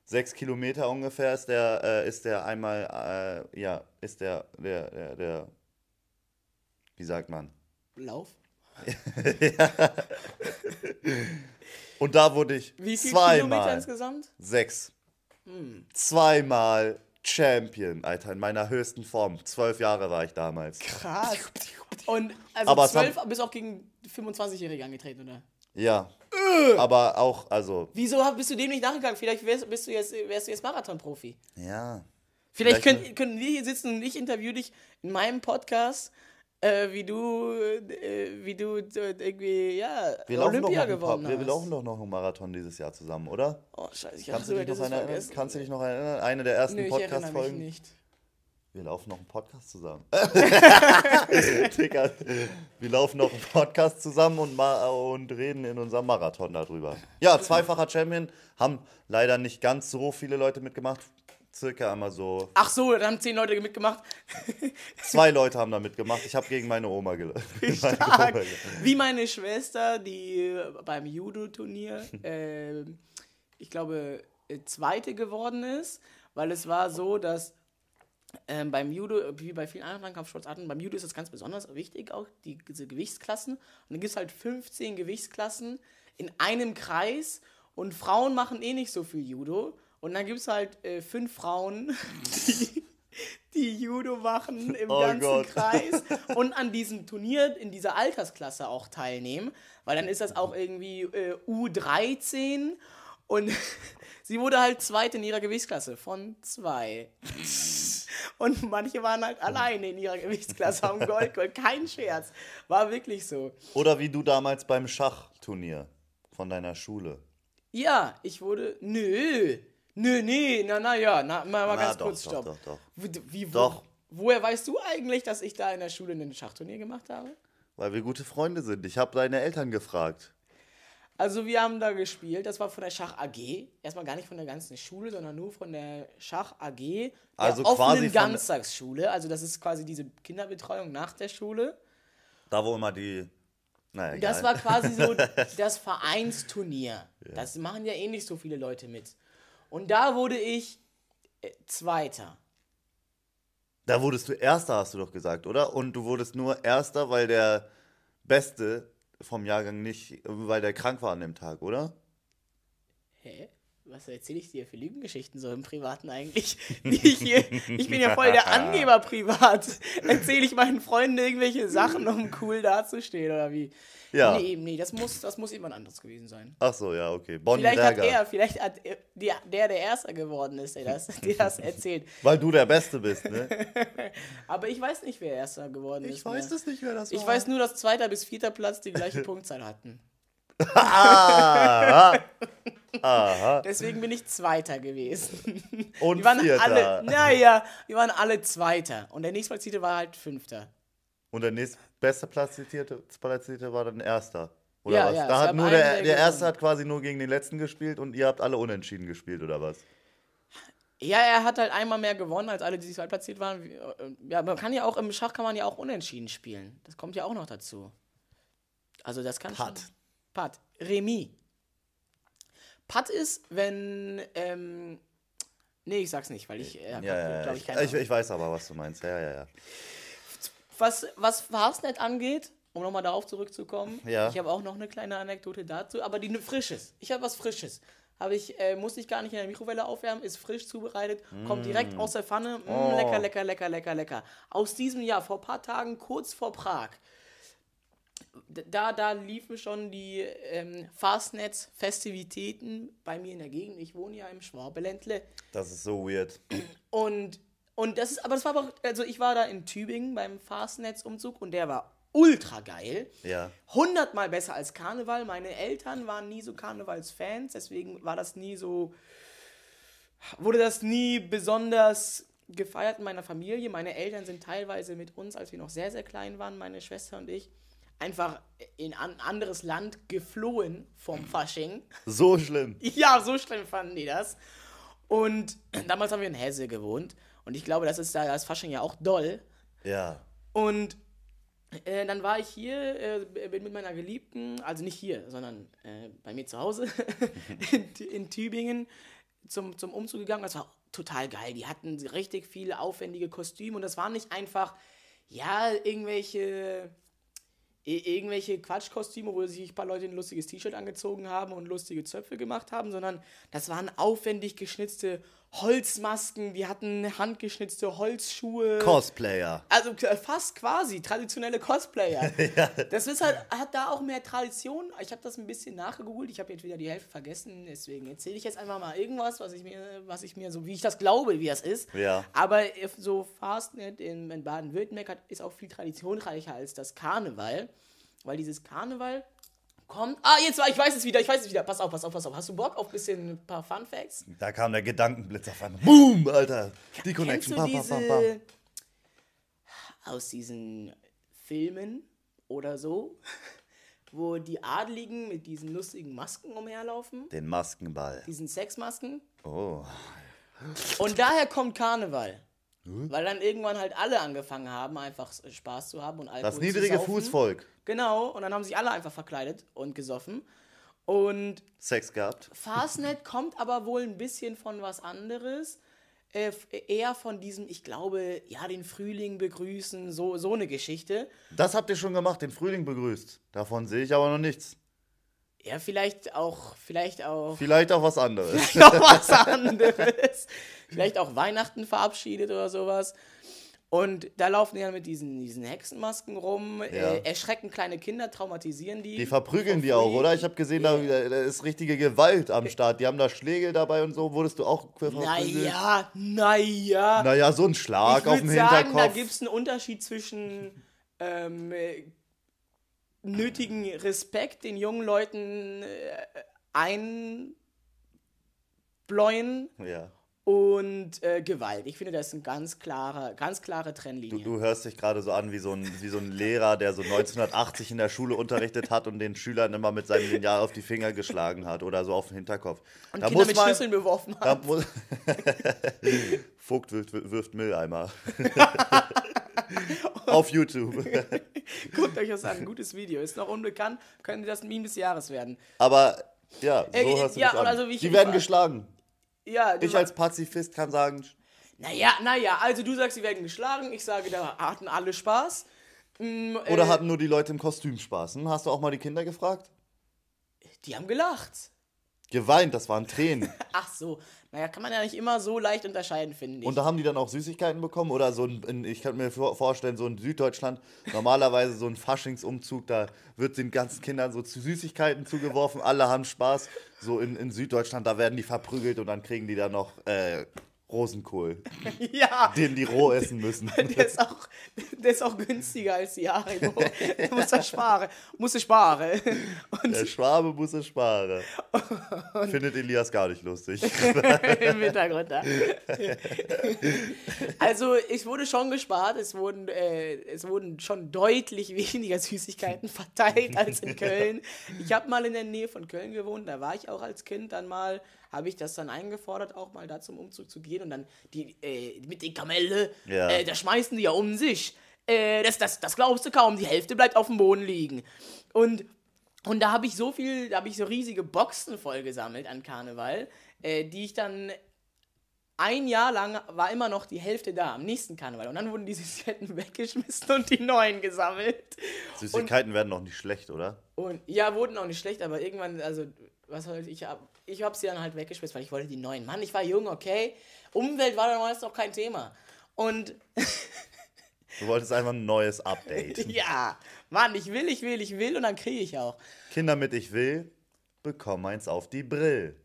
Sechs Kilometer ungefähr ist der, äh, ist der einmal, äh, ja, ist der, der, der, der, wie sagt man? Lauf? Und da wurde ich Wie viele Kilometer zweimal, insgesamt? sechs, zweimal Champion, Alter, in meiner höchsten Form. Zwölf Jahre war ich damals. Krass. Und also Aber war- 12 bist auch gegen 25-Jährige angetreten, oder? Ja. Äh. Aber auch, also, Wieso bist du dem nicht nachgegangen? Vielleicht wärst, bist du jetzt, wärst du jetzt Marathonprofi. ja. Vielleicht, Vielleicht können, können wir hier sitzen und ich interview dich in meinem Podcast, äh, wie du, äh, wie du irgendwie, ja, Wir laufen, doch Olympia noch ein paar, gewonnen wir, hast. laufen doch noch einen Marathon dieses Jahr zusammen, oder? Oh, scheiße, ich Kannst du, dich noch erinnern? vergessen. Kannst du dich noch erinnern? Eine der ersten Podcast-Folgen. nicht. Wir laufen noch einen Podcast zusammen. Digga, wir laufen noch einen Podcast zusammen und, und reden in unserem Marathon darüber. Ja, zweifacher Champion. Haben leider nicht ganz so viele Leute mitgemacht. Circa einmal so. Ach so, dann haben zehn Leute mitgemacht. Zwei Leute haben da mitgemacht. Ich habe gegen meine Oma. Stark. Wie meine Schwester, die beim Judo-Turnier, äh, ich glaube, äh, Zweite geworden ist, weil es war so, dass ähm, beim Judo, wie bei vielen anderen Kampfsportarten, beim Judo ist es ganz besonders wichtig, auch die, diese Gewichtsklassen. Und dann gibt es halt 15 Gewichtsklassen in einem Kreis und Frauen machen eh nicht so viel Judo. Und dann gibt es halt äh, fünf Frauen, die, die Judo machen im Oh ganzen Gott. Kreis und an diesem Turnier in dieser Altersklasse auch teilnehmen, weil dann ist das auch irgendwie äh, U13 und sie wurde halt Zweite in ihrer Gewichtsklasse von zwei. Und manche waren halt alleine in ihrer Gewichtsklasse, haben Gold geholt. Kein Scherz. War wirklich so. Oder wie du damals beim Schachturnier von deiner Schule. Ja, ich wurde. Nö. Nö, nee, na, na ja, na, mal, mal Na, ganz doch, kurz, doch, stopp. doch, doch. Wie, wie, wo, Doch. Woher weißt du eigentlich, dass ich da in der Schule ein Schachturnier gemacht habe? Weil wir gute Freunde sind. Ich habe deine Eltern gefragt. Also wir haben da gespielt, das war von der Schach AG, erstmal gar nicht von der ganzen Schule, sondern nur von der Schach AG, der Also offenen quasi von- Ganztagsschule, also das ist quasi diese Kinderbetreuung nach der Schule. Da, wo immer die. Naja, das war quasi so das Vereinsturnier. Das machen ja eh nicht so viele Leute mit. Und da wurde ich äh, Zweiter. Da wurdest du Erster, hast du doch gesagt, oder? Und du wurdest nur Erster, weil der Beste vom Jahrgang nicht, weil der krank war an dem Tag, oder? Hä? Was erzähle ich dir für Lügengeschichten so im Privaten eigentlich? Ich, hier, ich bin ja voll der Angeber privat. Erzähle ich meinen Freunden irgendwelche Sachen, um cool dazustehen oder wie? Ja. Nee, nee, das muss, das muss jemand anderes gewesen sein. Ach so, ja, okay. Bonnie Vielleicht hat Berger. er, vielleicht hat er, der, der, Erster geworden ist, der das, der das erzählt. Weil du der Beste bist, ne? Aber ich weiß nicht, wer Erster geworden ist. mehr. es nicht, wer das Ich weiß nur, dass zweiter bis vierter Platz die gleiche Punktzahl hatten. Ah, aha. Deswegen bin ich Zweiter gewesen. Und Die waren Vierter. alle, naja, die waren alle Zweiter. Und der nächstplatzierte war halt Fünfter. Und der nächstbeste Platzierte, Platzierte war dann Erster. Oder Ja, was? ja, da hat nur der, der der Erste hat quasi nur gegen den Letzten gespielt und ihr habt alle unentschieden gespielt, oder was? Ja, er hat halt einmal mehr gewonnen als alle, die zweitplatziert waren. Äh, Ja, man kann ja auch im Schach kann man ja auch unentschieden spielen. Das kommt ja auch noch dazu. Also das kann schon. Pat. Remis. Pat ist, wenn ähm, nee, ich sag's nicht, weil ich äh, Ja, ja, ich, Ich, keine ich, weiß aber, was du meinst. Ja, ja, ja. was was Fastnet angeht, um nochmal darauf zurückzukommen, Ja. ich habe auch noch eine kleine Anekdote dazu, aber die ne- frisches. Ich habe was Frisches. Habe ich, äh, musste ich gar nicht in der Mikrowelle aufwärmen, ist frisch zubereitet, kommt direkt aus der Pfanne. Mm, Oh. Lecker, lecker, lecker, lecker, lecker. Aus diesem Jahr, vor ein paar Tagen, kurz vor Prag. Da, da liefen schon die ähm, Fastnetz-Festivitäten bei mir in der Gegend. Ich wohne ja im Schwabeländle. Das ist so weird. Und, und das ist, aber das war aber, auch- also ich war da in Tübingen beim Fastnetz-Umzug und der war ultra geil. Ja. Hundertmal besser als Karneval. Meine Eltern waren nie so Karnevalsfans, deswegen war das nie so, wurde das nie besonders gefeiert in meiner Familie. Meine Eltern sind teilweise mit uns, als wir noch sehr, sehr klein waren, meine Schwester und ich, einfach in ein anderes Land geflohen vom Fasching. So schlimm. Ja, so schlimm fanden die das. Und damals haben wir in Hesse gewohnt. Und ich glaube, das ist da das Fasching ja auch doll. Ja. Und äh, dann war ich hier, äh, bin mit meiner Geliebten, also nicht hier, sondern äh, bei mir zu Hause in, in Tübingen zum, zum Umzug gegangen. Das war total geil. Die hatten richtig viele aufwendige Kostüme und das waren nicht einfach, ja, irgendwelche irgendwelche Quatschkostüme, wo sich ein paar Leute ein lustiges T-Shirt angezogen haben und lustige Zöpfe gemacht haben, sondern das waren aufwendig geschnitzte Holzmasken, die hatten handgeschnitzte Holzschuhe. Cosplayer. Also fast quasi traditionelle Cosplayer. Das ist halt, hat da auch mehr Tradition. Ich habe das ein bisschen nachgegoogelt. Ich habe jetzt wieder die Hälfte vergessen. Deswegen erzähle ich jetzt einfach mal irgendwas, was ich mir, was ich mir so, wie ich das glaube, wie das ist. Ja. Aber if- so Fastnet in, in Baden-Württemberg ist auch viel traditionreicher als das Karneval. Weil dieses Karneval kommt. Ah, jetzt war, ich weiß es wieder, ich weiß es wieder. Pass auf, pass auf, pass auf. Hast du Bock auf ein bisschen ein paar Fun Facts? Da kam der Gedankenblitz auf einmal. Boom, Alter. Die Connection. du Bam, bam, bam, aus diesen Filmen oder so, wo die Adligen mit diesen lustigen Masken umherlaufen, Den Maskenball. diesen Sexmasken? Oh. Und daher kommt Karneval. Weil dann irgendwann halt alle angefangen haben, einfach Spaß zu haben und Alkohol Das zu niedrige saufen. Fußvolk. Genau, und dann haben sich alle einfach verkleidet und gesoffen. Und Sex gehabt. Fastnet kommt aber wohl ein bisschen von was anderes. Äh, eher von diesem, ich glaube, ja, den Frühling begrüßen, so, so eine Geschichte. Das habt ihr schon gemacht, den Frühling begrüßt. Davon sehe ich aber noch nichts. Ja, vielleicht auch, vielleicht auch Vielleicht auch was anderes. noch was anderes. vielleicht auch Weihnachten verabschiedet oder sowas. Und da laufen die dann mit diesen, diesen Hexenmasken rum, Ja. äh, erschrecken kleine Kinder, traumatisieren die. Die verprügeln die auch, oder? Ich habe gesehen, da, da ist richtige Gewalt am Start. Die haben da Schlägel dabei und so. Wurdest du auch verprügelt? Naja, naja. Naja, so ein Schlag ich auf den sagen, da Hinterkopf. gibt es einen Unterschied zwischen ähm, äh, nötigen Respekt den jungen Leuten äh, einbläuen ja. Und äh, Gewalt. Ich finde, das ist eine ganz klare, ganz klare Trennlinie. Du, du hörst dich gerade so an wie so, ein, wie so ein Lehrer, der so 1980 in der Schule unterrichtet hat und den Schülern immer mit seinem Lineal auf die Finger geschlagen hat oder so auf den Hinterkopf. und da Kinder muss mit man, Schlüsseln beworfen muss, Vogt wirft, wirft Mülleimer. auf YouTube. Guckt euch das an, ein gutes Video. Ist noch unbekannt, könnte das Meme des Jahres werden. Aber ja, so Äh, hörst du ja, dich an. also Die werden geschlagen. Ja, Ich als Pazifist kann sagen, Naja, naja, also du sagst, sie werden geschlagen, ich sage, da hatten alle Spaß. Mm, oder äh, hatten nur die Leute im Kostüm Spaß? Hm? Hast du auch mal die Kinder gefragt? Die haben gelacht. Geweint, das waren Tränen. Ach so, naja, kann man ja nicht immer so leicht unterscheiden, finde ich. Und da haben die dann auch Süßigkeiten bekommen oder so ein, in, ich kann mir vor- vorstellen, so in Süddeutschland, normalerweise so ein Faschingsumzug, da wird den ganzen Kindern so Süßigkeiten zugeworfen, alle haben Spaß. So in, in Süddeutschland, da werden die verprügelt und dann kriegen die dann noch äh, Rosenkohl, ja, den die roh essen müssen. der ist auch, der ist auch günstiger als die Haribo. muss er sparen, muss er sparen. Und Der Schwabe muss es sparen. Findet Elias gar nicht lustig. im Hintergrund da. Also, es wurde schon gespart. Es wurden, äh, es wurden schon deutlich weniger Süßigkeiten verteilt als in Köln. Ich habe mal in der Nähe von Köln gewohnt. Da war ich auch als Kind dann mal, habe ich das dann eingefordert, auch mal da zum Umzug zu gehen. Und dann die äh, mit den Kamelle, Ja. äh, da schmeißen die ja um sich. Äh, das, das, das glaubst du kaum. Die Hälfte bleibt auf dem Boden liegen. Und und da habe ich so viel, da habe ich so riesige Boxen voll gesammelt an Karneval, äh, die ich dann ein Jahr lang war immer noch die Hälfte da am nächsten Karneval. Und dann wurden die Süßigkeiten weggeschmissen und die neuen gesammelt. Süßigkeiten werden doch nicht schlecht, oder? Und ja, wurden auch nicht schlecht, aber irgendwann, also, was soll ich, ich hab, ich hab sie dann halt weggeschmissen, weil ich wollte die neuen. Mann, ich war jung, okay. Umwelt war damals noch kein Thema. Und Du wolltest einfach ein neues Update. ja, Mann, ich will, ich will, ich will und dann kriege ich auch. Kinder mit Ich will, bekommen eins auf die Brill.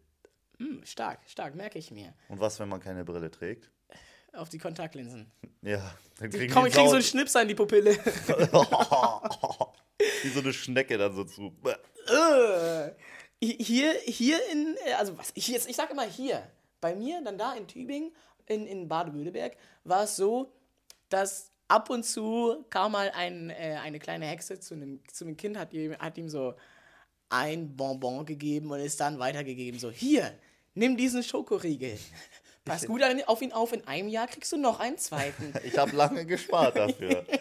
Hm, stark, stark, merke ich mir. Und was, wenn man keine Brille trägt? Auf die Kontaktlinsen. Ja, dann kriegen Komm, die ich krieg so einen Schnipser in die Pupille. Wie so eine Schnecke dann so zu. Hier, hier in, äh, also was, ich, jetzt, ich sag immer hier, bei mir, dann da in Tübingen, in, in Baden-Württemberg, war es so, dass ab und zu kam mal ein, äh, eine kleine Hexe zu einem, zu einem Kind, hat ihm, hat ihm so ein Bonbon gegeben und ist dann weitergegeben, so, hier, nimm diesen Schokoriegel. Pass gut auf ihn auf, in einem Jahr kriegst du noch einen zweiten. Ich habe lange gespart dafür.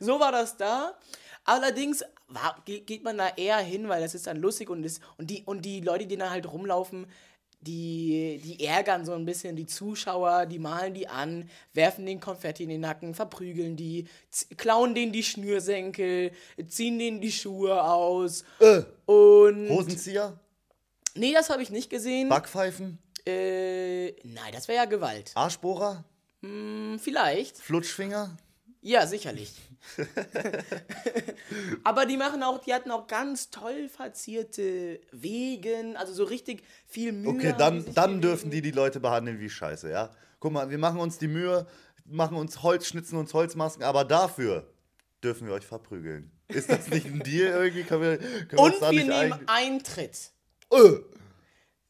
So war das da. Allerdings war, ge- geht man da eher hin, weil das ist dann lustig und, ist, und, die, und die Leute, die da halt rumlaufen, die, die ärgern so ein bisschen die Zuschauer, die malen die an, werfen den Konfetti in den Nacken, verprügeln die, klauen denen die Schnürsenkel, ziehen denen die Schuhe aus. Äh, Und. Hosenzieher? Nee, das habe ich nicht gesehen. Backpfeifen? Äh, nein, das wäre ja Gewalt. Arschbohrer? Hm, Vielleicht. Flutschfinger? Ja, sicherlich. Aber die machen auch, die hatten auch ganz toll verzierte Wegen, also so richtig viel Mühe. Okay, dann, dann dürfen die die Leute behandeln wie Scheiße, ja? Guck mal, wir machen uns die Mühe, machen uns Holz, schnitzen uns Holzmasken, aber dafür dürfen wir euch verprügeln. Ist das nicht ein Deal irgendwie? Können wir, können wir Und wir nicht nehmen einig- Eintritt. Äh,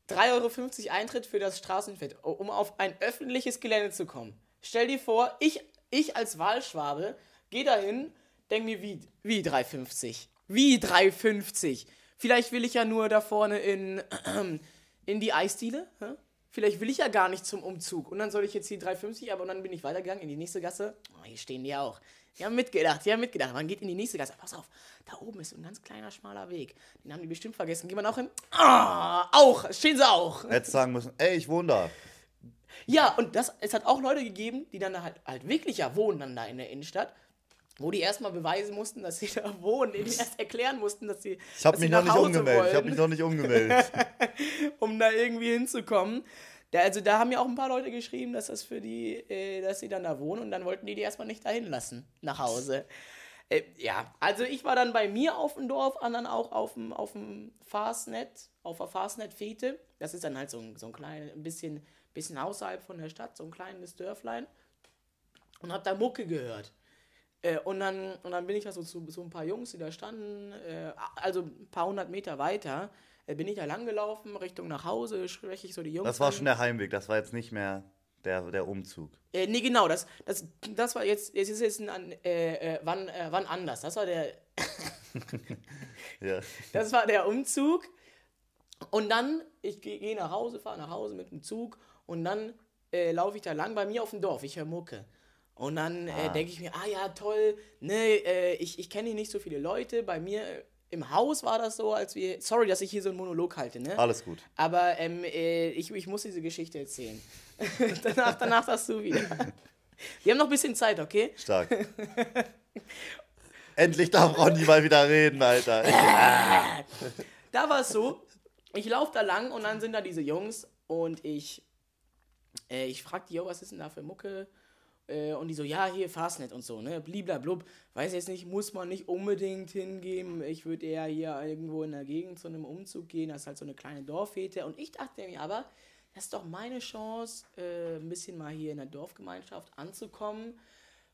3,50 Euro Eintritt für das Straßenfest, um auf ein öffentliches Gelände zu kommen. Stell dir vor, ich, ich als Wahlschwabe gehe dahin, denke mir, wie, wie 3,50? Wie 3,50? Vielleicht will ich ja nur da vorne in, in die Eisdiele. hä? Vielleicht will ich ja gar nicht zum Umzug. Und dann soll ich jetzt hier 3,50, aber dann bin ich weitergegangen in die nächste Gasse. Oh, hier stehen die auch. Die haben mitgedacht, die haben mitgedacht. Man geht in die nächste Gasse. Pass auf, da oben ist so ein ganz kleiner, schmaler Weg. Den haben die bestimmt vergessen. Geht man auch hin? Ah, auch, stehen sie auch. hättest sagen müssen, ey, ich wohne da. Ja, und das, es hat auch Leute gegeben, die dann da halt, halt wirklich ja wohnen dann da in der Innenstadt, wo die erstmal beweisen mussten, dass sie da wohnen, denen die erst erklären mussten, dass sie, Ich habe mich noch nicht umgemeldet. Ich habe mich noch nicht umgemeldet. um da irgendwie hinzukommen. Da, also da haben ja auch ein paar Leute geschrieben, dass das für die, äh, dass sie dann da wohnen und dann wollten die die erstmal nicht dahin lassen, nach Hause. Äh, ja, also ich war dann bei mir auf dem Dorf, anderen auch auf dem, auf dem Fastnet, auf der Fastnet-Fete. Das ist dann halt so ein, so ein kleines, ein bisschen, bisschen außerhalb von der Stadt, so ein kleines Dörflein. Und hab da Mucke gehört. Äh, und, dann, und dann bin ich da so zu so ein paar Jungs, die da standen, äh, also ein paar hundert Meter weiter, äh, bin ich da langgelaufen, Richtung nach Hause, spreche ich so die Jungs Das war an. schon der Heimweg, das war jetzt nicht mehr der, der Umzug. Äh, nee, genau, das, das, das war jetzt, es ist jetzt ein, äh, äh, wann, äh, wann anders. Das war der, Ja. das war der Umzug. Und dann, ich gehe geh nach Hause, fahre nach Hause mit dem Zug und dann laufe ich da lang bei mir auf dem Dorf. Ich höre Mucke. Und dann äh, denke ich mir, ah ja, toll, ne, äh, ich, ich kenne hier nicht so viele Leute. Bei mir äh, im Haus war das so, als wir, sorry, dass ich hier so einen Monolog halte, ne? Alles gut. Aber ähm, äh, ich, ich muss diese Geschichte erzählen. danach, danach darfst du wieder. Wir haben noch ein bisschen Zeit, okay? Stark. Endlich darf Ronny mal wieder reden, Alter. Da war es so, ich laufe da lang und dann sind da diese Jungs und ich, äh, ich frag die, yo, was ist denn da für Mucke? Äh, und die so, ja, hier Fastnet und so, ne? Bliblablub. Weiß jetzt nicht, muss man nicht unbedingt hingehen. Ich würde eher hier irgendwo in der Gegend zu einem Umzug gehen. Das ist halt so eine kleine Dorffete. Und ich dachte mir aber, das ist doch meine Chance, äh, ein bisschen mal hier in der Dorfgemeinschaft anzukommen.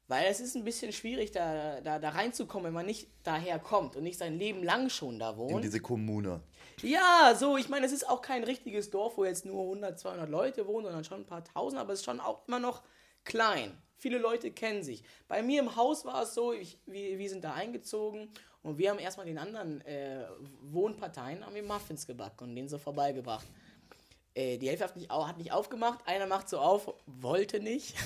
Weil es ist ein bisschen schwierig, da, da, da reinzukommen, wenn man nicht daher kommt und nicht sein Leben lang schon da wohnt. In diese Kommune. Ja, so, ich meine, es ist auch kein richtiges Dorf, wo jetzt nur 100, 200 Leute wohnen, sondern schon ein paar tausend, aber es ist schon auch immer noch klein. Viele Leute kennen sich. Bei mir im Haus war es so, ich, wir, wir sind da eingezogen und wir haben erstmal den anderen äh, Wohnparteien haben wir Muffins gebacken und denen so vorbeigebracht. Äh, die Hälfte hat nicht, hat nicht aufgemacht, einer macht so auf, wollte nicht.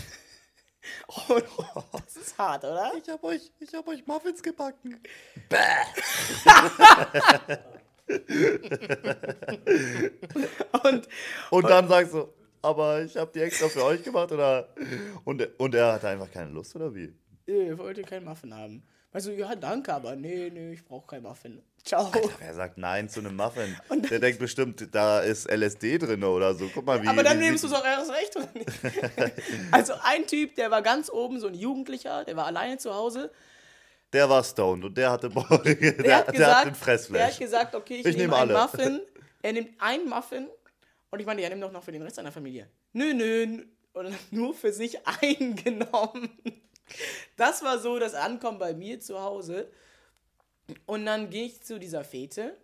Und das ist hart, oder? Ich hab euch, ich hab euch Muffins gebacken. Und Und dann sagst du, aber ich hab die extra für euch gemacht, oder? Und, und er hatte einfach keine Lust, oder wie? äh, wollte keinen Muffin haben. Weißt du, ja, danke, aber nee, nee, ich brauche keinen Muffin. Ciao. Wer sagt Nein zu einem Muffin? Der denkt bestimmt, da ist LSD drin oder so. Guck mal, wie. Aber dann wie, nimmst du es auch erst recht, oder nicht? also ein Typ, der war ganz oben, so ein Jugendlicher, der war alleine zu Hause. Der war stoned und der hatte. Der, Der, der, hat, hat gesagt, den der hat gesagt, okay, ich, Ich nehme nehm einen alle. Muffin. Er nimmt einen Muffin und ich meine, er nimmt doch noch für den Rest seiner Familie. Nö, nö, und nur für sich eingenommen. Das war so das Ankommen bei mir zu Hause. Und dann gehe ich zu dieser Fete.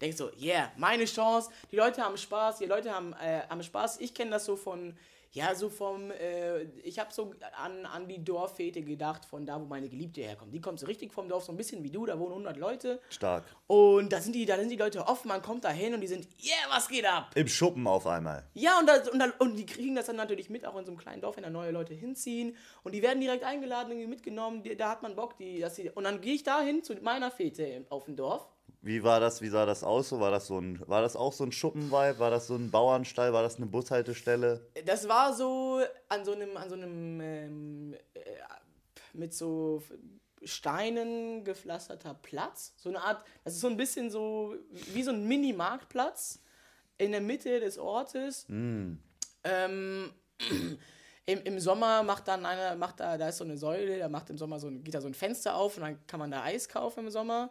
Denk so, yeah, meine Chance. Die Leute haben Spaß, die Leute haben, äh, haben Spaß. Ich kenne das so von Ja, so vom, äh, ich habe so an, an die Dorffete gedacht, von da, wo meine Geliebte herkommt. Die kommt so richtig vom Dorf, so ein bisschen wie du, da wohnen 100 Leute. Stark. Und da sind die, da sind die Leute offen, man kommt da hin und die sind, yeah, was geht ab? Im Schuppen auf einmal. Ja, und, da, und, da, und die kriegen das dann natürlich mit, auch in so einem kleinen Dorf, wenn da neue Leute hinziehen. Und die werden direkt eingeladen, irgendwie mitgenommen, die, da hat man Bock, die, dass sie, und dann gehe ich da hin zu meiner Fete auf dem Dorf. Wie war das, wie sah das aus? So, war das so ein, war das auch so ein Schuppenvibe? War das so ein Bauernstall? War das eine Bushaltestelle? Das war so an so einem, an so einem ähm, äh, mit so Steinen gepflasterter Platz. So eine Art, das ist so ein bisschen so wie so ein Mini-Marktplatz in der Mitte des Ortes. Ähm, im, Im Sommer macht dann einer, macht da, da ist so eine Säule, da macht im Sommer so ein, geht da so ein Fenster auf und dann kann man da Eis kaufen im Sommer.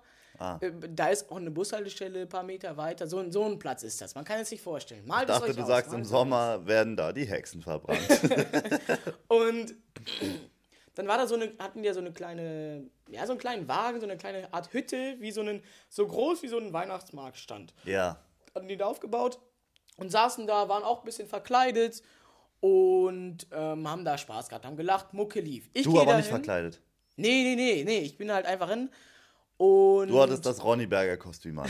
Äh, Da ist auch eine Bushaltestelle ein paar Meter weiter. So, ein- so ein Platz ist das. Man kann es sich vorstellen. Malt Ich dachte, du aus, sagst, im euch aus. Sommer werden da die Hexen verbrannt. Und dann war da so eine, hatten die ja so eine kleine, ja, so einen kleinen Wagen, so eine kleine Art Hütte, wie so einen, so groß wie so ein Weihnachtsmarktstand. ja. Hatten die da aufgebaut und saßen da, waren auch ein bisschen verkleidet und ähm, haben da Spaß gehabt, haben gelacht, Mucke lief. Ich Du aber da nicht verkleidet. Nee, nee, nee, nee, ich bin halt einfach hin und Du hattest das Ronny Berger Kostüm an.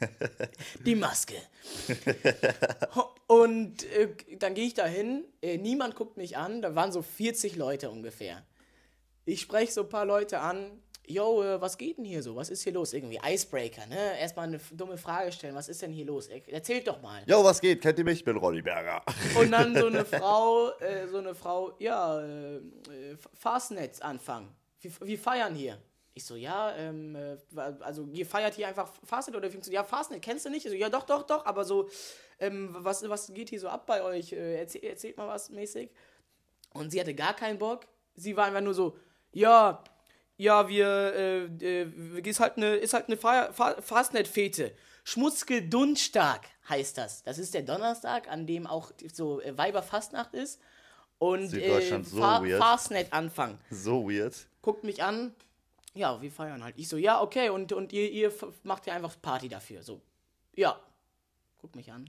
die Maske. Und äh, dann gehe ich da hin, äh, niemand guckt mich an, da waren so 40 Leute ungefähr. Ich spreche so ein paar Leute an, yo, äh, was geht denn hier so? Was ist hier los? Irgendwie Icebreaker, ne? Erstmal eine dumme Frage stellen, was ist denn hier los? Er- Erzählt doch mal. Jo, was geht? Kennt ihr mich? Ich bin Ronny Berger. Und dann so eine Frau, äh, so eine Frau, ja, äh, äh, Fastnetz anfangen. Wir, wir feiern hier. Ich so, ja, ähm, äh, also ihr feiert hier einfach Fastnet oder findest du, ja, Fastnet kennst du nicht? Ich so, ja, doch, doch, doch, aber so, ähm, was, was geht hier so ab bei euch? Äh, erzähl, erzählt mal was mäßig. Und sie hatte gar keinen Bock. Sie war einfach nur so, ja, ja, wir, äh, äh, ist halt eine, ist halt eine Fa Fa Fastnet-Fete. Schmutzke Dunsttag heißt das. Das ist der Donnerstag, an dem auch so äh, Weiberfastnacht ist. Und äh, Süddeutschland so Fa weird. Fastnet anfangen. So weird. Guckt mich an. Ja, wir feiern halt. Ich so, ja, okay, und, und ihr, ihr macht ja einfach Party dafür. So, ja. Guckt mich an.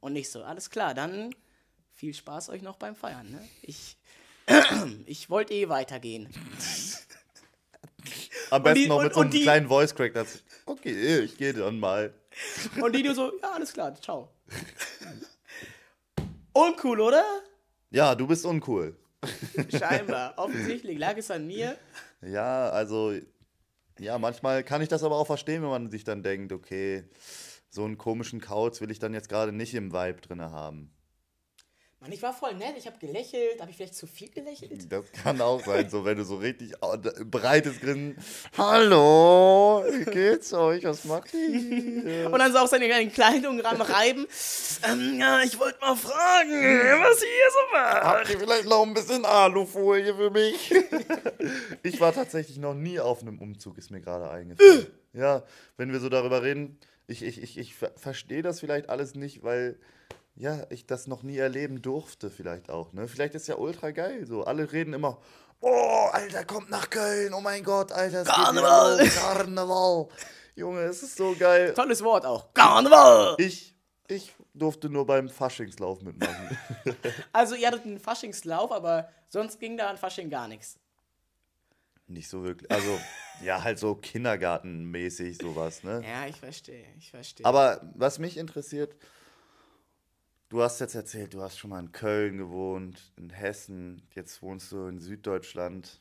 Und nicht so, alles klar, dann viel Spaß euch noch beim Feiern. Ne? Ich, ich wollte eh weitergehen. Am besten die- noch mit und- so einem die- kleinen Voice Crack. Das, okay, ich gehe dann mal. Und die nur so, ja, alles klar, ciao. Uncool, oder? Ja, du bist uncool. Scheinbar. Offensichtlich lag es an mir. Ja, also, ja, manchmal kann ich das aber auch verstehen, wenn man sich dann denkt, okay, so einen komischen Kauz will ich dann jetzt gerade nicht im Vibe drin haben. Mann, ich war voll nett, ich habe gelächelt. Habe ich vielleicht zu viel gelächelt? Das kann auch sein, so wenn du so richtig breites Grinsen. Hallo, wie geht's euch? Was macht ihr? hier?" Und dann so auch seine kleinen Kleidung ranreiben. Ähm, ja, ich wollte mal fragen, was hier so war. Habt ihr vielleicht noch ein bisschen Alufolie für mich? ich war tatsächlich noch nie auf einem Umzug, ist mir gerade eingefallen. ja, wenn wir so darüber reden, ich, ich, ich, ich ver verstehe das vielleicht alles nicht, weil ja, ich das noch nie erleben durfte, vielleicht auch. Ne? Vielleicht ist ja ultra geil. So, alle reden immer, oh, Alter, kommt nach Köln, oh mein Gott, Alter, es geht Karneval." los, Karneval. Junge, es ist so geil. Tolles Wort auch. Karneval! Ich, ich durfte nur beim Faschingslauf mitmachen. Also ihr hattet einen Faschingslauf, aber sonst ging da an Fasching gar nichts. Nicht so wirklich. Also, ja, halt so kindergartenmäßig sowas, ne? Ja, ich verstehe, ich verstehe. Aber was mich interessiert, du hast jetzt erzählt, du hast schon mal in Köln gewohnt, in Hessen, jetzt wohnst du in Süddeutschland.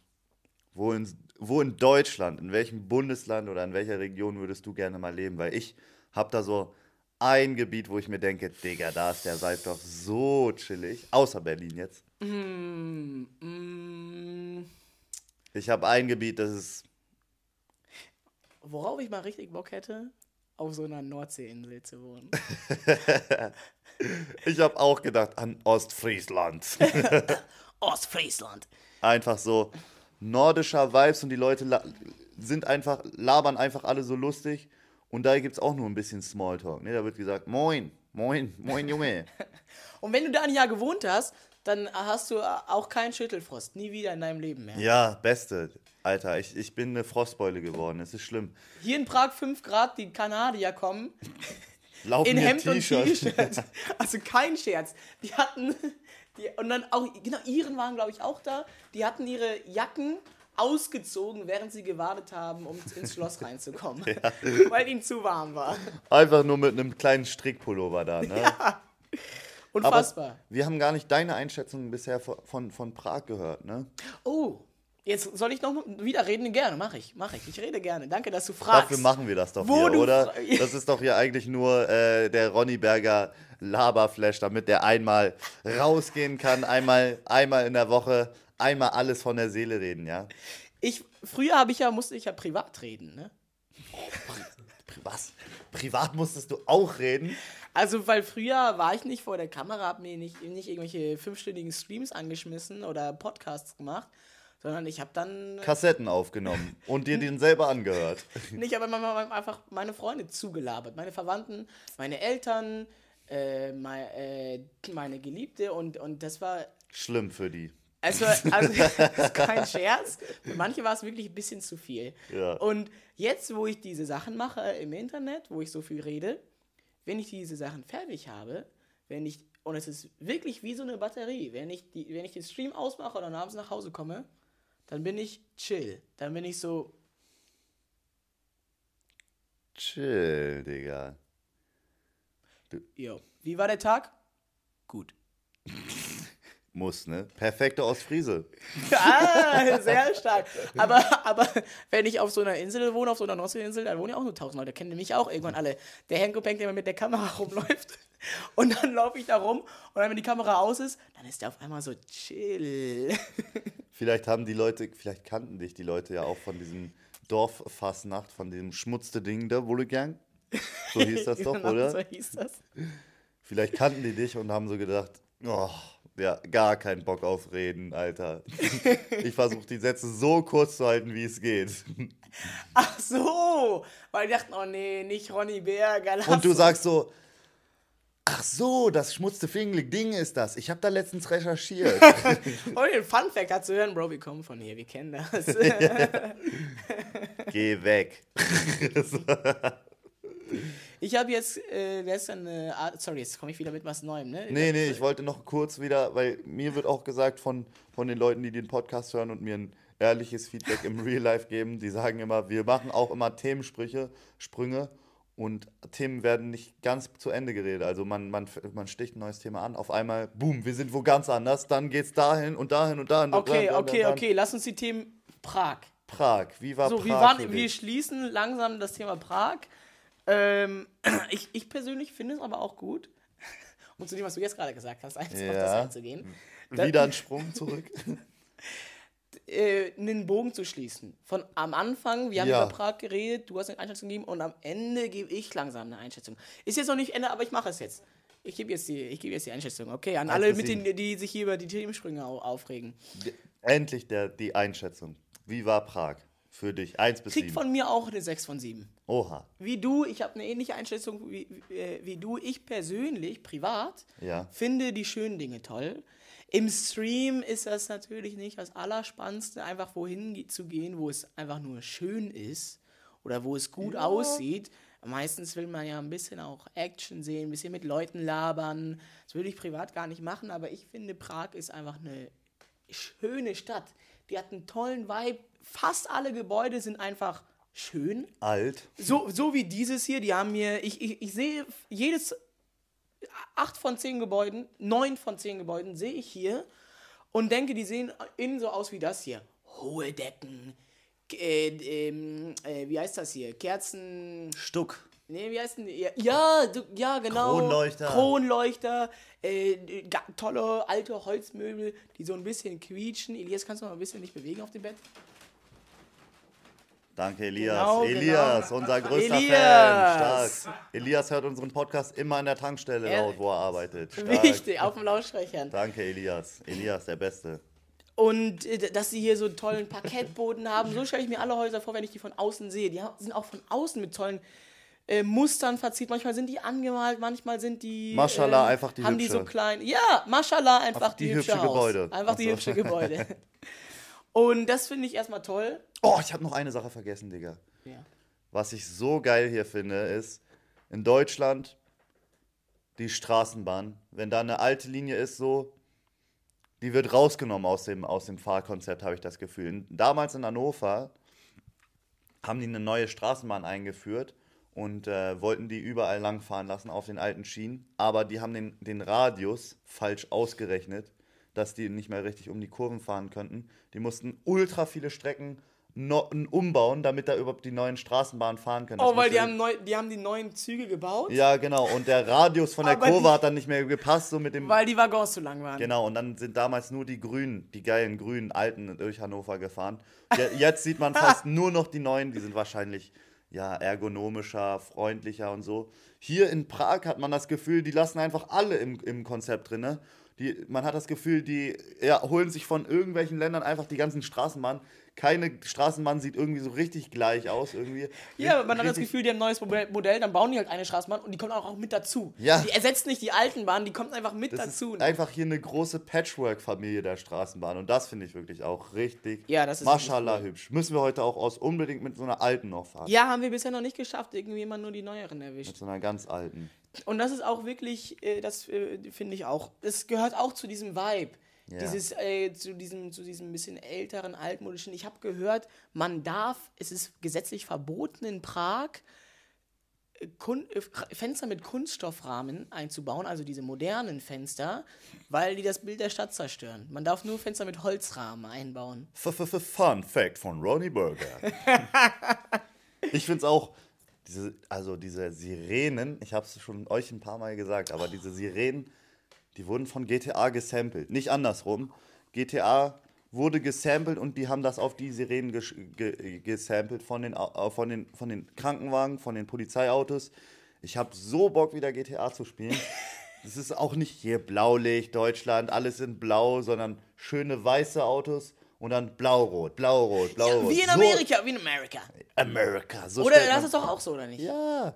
Wo in, wo in Deutschland, in welchem Bundesland oder in welcher Region würdest du gerne mal leben? Weil ich habe da so ein Gebiet, wo ich mir denke, Digga, da ist der Vibe doch so chillig. Außer Berlin jetzt. Mm, mm, Ich habe ein Gebiet, das ist worauf ich mal richtig Bock hätte, auf so einer Nordseeinsel zu wohnen. Ich habe auch gedacht an Ostfriesland. Ostfriesland. einfach so nordischer Vibes und die Leute sind einfach, labern einfach alle so lustig. Und da gibt es auch nur ein bisschen Smalltalk. Ne? Da wird gesagt, moin, moin, moin Junge. Und wenn du da ein Jahr gewohnt hast, dann hast du auch keinen Schüttelfrost. Nie wieder in deinem Leben mehr. ja, beste. Alter, ich, ich bin eine Frostbeule geworden. Es ist schlimm. Hier in Prag 5 Grad, die Kanadier kommen. Laufen in Hemd und T-Shirt. Also kein Scherz. Die hatten, die, und dann auch, genau, Iren waren, glaube ich, auch da. Die hatten ihre Jacken ausgezogen, während sie gewartet haben, um ins Schloss reinzukommen. Weil ihnen zu warm war. Einfach nur mit einem kleinen Strickpullover da, ne? Aber Unfassbar. wir haben gar nicht deine Einschätzung bisher von, von, von Prag gehört, ne? Oh, jetzt soll ich noch wieder reden? Gerne, mache ich, mache ich. Ich rede gerne. Danke, dass du fragst. Dafür machen wir das doch Wo hier, oder? Das ist doch hier eigentlich nur äh, der Ronny Berger Laberflash, damit der einmal rausgehen kann, einmal, einmal in der Woche, einmal alles von der Seele reden, ja? Ich, früher habe ich ja, musste ich ja privat reden, ne? Pri- Was? Privat musstest du auch reden? Also, weil früher war ich nicht vor der Kamera, habe mir nicht, nicht irgendwelche fünfstündigen Streams angeschmissen oder Podcasts gemacht, sondern ich habe dann Kassetten aufgenommen und dir den selber angehört. nicht, aber einfach meine Freunde zugelabert, meine Verwandten, meine Eltern, äh, mei- äh, meine Geliebte und, und das war Schlimm für die. Also, also kein Scherz. Für manche war es wirklich ein bisschen zu viel. Ja. Und jetzt, wo ich diese Sachen mache im Internet, wo ich so viel rede, wenn ich diese Sachen fertig habe, wenn ich, und es ist wirklich wie so eine Batterie, wenn ich, die, wenn ich den Stream ausmache und dann abends nach Hause komme, dann bin ich chill. Dann bin ich so, Chill, Digga. yo, wie war der Tag? Gut. Muss, ne? Perfekte Ostfriese. Ah, sehr stark. Aber, aber wenn ich auf so einer Insel wohne, auf so einer Nordseeinsel, da wohnen ja auch nur tausend Leute, kennen mich auch irgendwann alle. Der Henko Penk, der immer mit der Kamera rumläuft. Und dann laufe ich da rum und dann, wenn die Kamera aus ist, dann ist der auf einmal so chill. Vielleicht haben die Leute, vielleicht kannten dich die Leute ja auch von diesem Dorffasnacht, von diesem schmutzte Ding da, Wollegang. So hieß das doch, Genau, oder? So hieß das. Vielleicht kannten die dich und haben so gedacht, oh, ja, gar keinen Bock auf Reden, Alter. Ich versuche die Sätze so kurz zu halten, wie es geht. Ach so, weil die dachten, oh nee, nicht Ronny Berger. Und du sagst so, ach so, das schmutzte Fingelig Ding ist das. Ich habe da letztens recherchiert. Oh, den Fun Fact dazu hören, Bro, wir kommen von hier, wir kennen das. Geh weg. Ich habe jetzt äh, gestern eine Art, sorry, jetzt komme ich wieder mit was Neuem, ne? Nee, nee, ich wollte noch kurz wieder, weil mir wird auch gesagt von, von den Leuten, die den Podcast hören und mir ein ehrliches Feedback im Real Life geben, die sagen immer, wir machen auch immer Themensprüche, Sprünge und Themen werden nicht ganz zu Ende geredet. Also man, man, man sticht ein neues Thema an, auf einmal, boom, wir sind wo ganz anders, dann geht's dahin und dahin und dahin. und Okay, dann, dann, okay, dann. okay, lass uns die Themen Prag. Prag, wie war So, Prag wir, waren, wir schließen langsam das Thema Prag. Ähm, ich, ich persönlich finde es aber auch gut, um zu dem, was du jetzt gerade gesagt hast, eins auf das Ja. einzugehen, da- Wieder ein Sprung zurück. äh, einen Bogen zu schließen. Von am Anfang, wir haben Ja. über Prag geredet, du hast eine Einschätzung gegeben und am Ende gebe ich langsam eine Einschätzung. Ist jetzt noch nicht Ende, aber ich mache es jetzt. Ich gebe jetzt, die- ich gebe jetzt die Einschätzung. Okay, an Eins alle, mit den, die sich hier über die Themensprünge au- aufregen. Endlich der, die Einschätzung. Wie war Prag für dich? Eins bis Kriegt sieben. von mir auch eine 6 von 7. Oha. Wie du, ich habe eine ähnliche Einschätzung wie, wie, äh, wie du. Ich persönlich, privat, Ja. finde die schönen Dinge toll. Im Stream ist das natürlich nicht das Allerspannendste, einfach wohin zu gehen, wo es einfach nur schön ist oder wo es gut aussieht. Meistens will man ja ein bisschen auch Action sehen, ein bisschen mit Leuten labern. Das würde ich privat gar nicht machen, aber ich finde, Prag ist einfach eine schöne Stadt. Die hat einen tollen Vibe. Fast alle Gebäude sind einfach schön. Alt. So, so wie dieses hier, die haben mir, ich, ich, ich sehe jedes, acht von zehn Gebäuden, neun von zehn Gebäuden sehe ich hier und denke, die sehen innen so aus wie das hier. Hohe Decken, äh, äh, wie heißt das hier? Kerzen, Stuck. nee, wie heißt denn, die? ja, ja, ja genau. Kronleuchter. Kronleuchter, äh, tolle alte Holzmöbel, die so ein bisschen quietschen. Elias, kannst du mal ein bisschen dich bewegen auf dem Bett? Danke, Elias. Genau, Elias, genau. unser größter Elias. Fan. Stark. Elias hört unseren Podcast immer an der Tankstelle Er- laut, wo er arbeitet. Stark. Wichtig, auf dem Lautsprechern. Danke, Elias. Elias, der Beste. Und äh, dass sie hier so einen tollen Parkettboden haben. So stelle ich mir alle Häuser vor, wenn ich die von außen sehe. Die sind auch von außen mit tollen äh, Mustern verziert. Manchmal sind die angemalt, manchmal sind die. Maschallah, ähm, einfach die Haben die hübsche. so klein. Ja, Mashallah, einfach Einfach die, die hübsche, hübsche. Gebäude. Einfach die Ach so. hübsche Gebäude. Und das finde ich erstmal toll. Oh, ich habe noch eine Sache vergessen, Digga. Ja. Was ich so geil hier finde, ist, in Deutschland die Straßenbahn. Wenn da eine alte Linie ist, so, die wird rausgenommen aus dem, aus dem Fahrkonzept, habe ich das Gefühl. Damals in Hannover haben die eine neue Straßenbahn eingeführt und äh, wollten die überall langfahren lassen auf den alten Schienen. Aber die haben den, den Radius falsch ausgerechnet, dass die nicht mehr richtig um die Kurven fahren könnten. Die mussten ultra viele Strecken no, umbauen, damit da überhaupt die neuen Straßenbahnen fahren können. Das Oh, weil die haben, neu, die haben die neuen Züge gebaut, Ja, genau. Und der Radius von der Kurve die- hat dann nicht mehr gepasst, so mit dem. weil die Waggons zu lang waren. Genau, und dann sind damals nur die grünen, die geilen grünen Alten durch Hannover gefahren. Je- Jetzt sieht man fast nur noch die neuen, die sind wahrscheinlich ja ergonomischer, freundlicher und so. Hier in Prag hat man das Gefühl, die lassen einfach alle im, im Konzept drin. Die, man hat das Gefühl, die ja, holen sich von irgendwelchen Ländern einfach die ganzen Straßenbahnen. Keine Straßenbahn sieht irgendwie so richtig gleich aus. Irgendwie. Ja, man hat das Gefühl, die haben ein neues Modell- dann bauen die halt eine Straßenbahn und die kommt auch, auch mit dazu. Ja. Die ersetzt nicht die alten Bahnen, die kommt einfach mit Das dazu. ist einfach hier eine große Patchwork-Familie der Straßenbahn. Und das finde ich wirklich auch richtig. Ja, das ist Maschallah wirklich hübsch. Müssen wir heute auch aus unbedingt mit so einer alten noch fahren. ja, haben wir bisher noch nicht geschafft, irgendwie immer nur die neueren erwischt. Mit so einer ganz alten. Und das ist auch wirklich, äh, das äh, finde ich auch, es gehört auch zu diesem Vibe. Ja. Dieses, äh, zu diesem, zu diesem bisschen älteren, altmodischen. Ich habe gehört, man darf, es ist gesetzlich verboten in Prag, äh, Kun äh, Fenster mit Kunststoffrahmen einzubauen, also diese modernen Fenster, weil die das Bild der Stadt zerstören. Man darf nur Fenster mit Holzrahmen einbauen. F -f -f Fun Fact von Ronnie Burger. ich finde es auch, diese, also diese Sirenen, ich habe es schon euch ein paar Mal gesagt, aber diese Sirenen, die wurden von GTA gesampelt. Nicht andersrum. GTA wurde gesampelt und die haben das auf die Sirenen gesch- ge gesampelt von den, äh, von, den, von den Krankenwagen, von den Polizeiautos. Ich habe so Bock, wieder GTA zu spielen. Es ist auch nicht hier Blaulicht, Deutschland, alles in Blau, sondern schöne weiße Autos und dann Blau-Rot, Blau-Rot, Blau-Rot. Wie in So- Amerika, wie in Amerika. America. So Oder das ist doch auch so, oder nicht? Ja,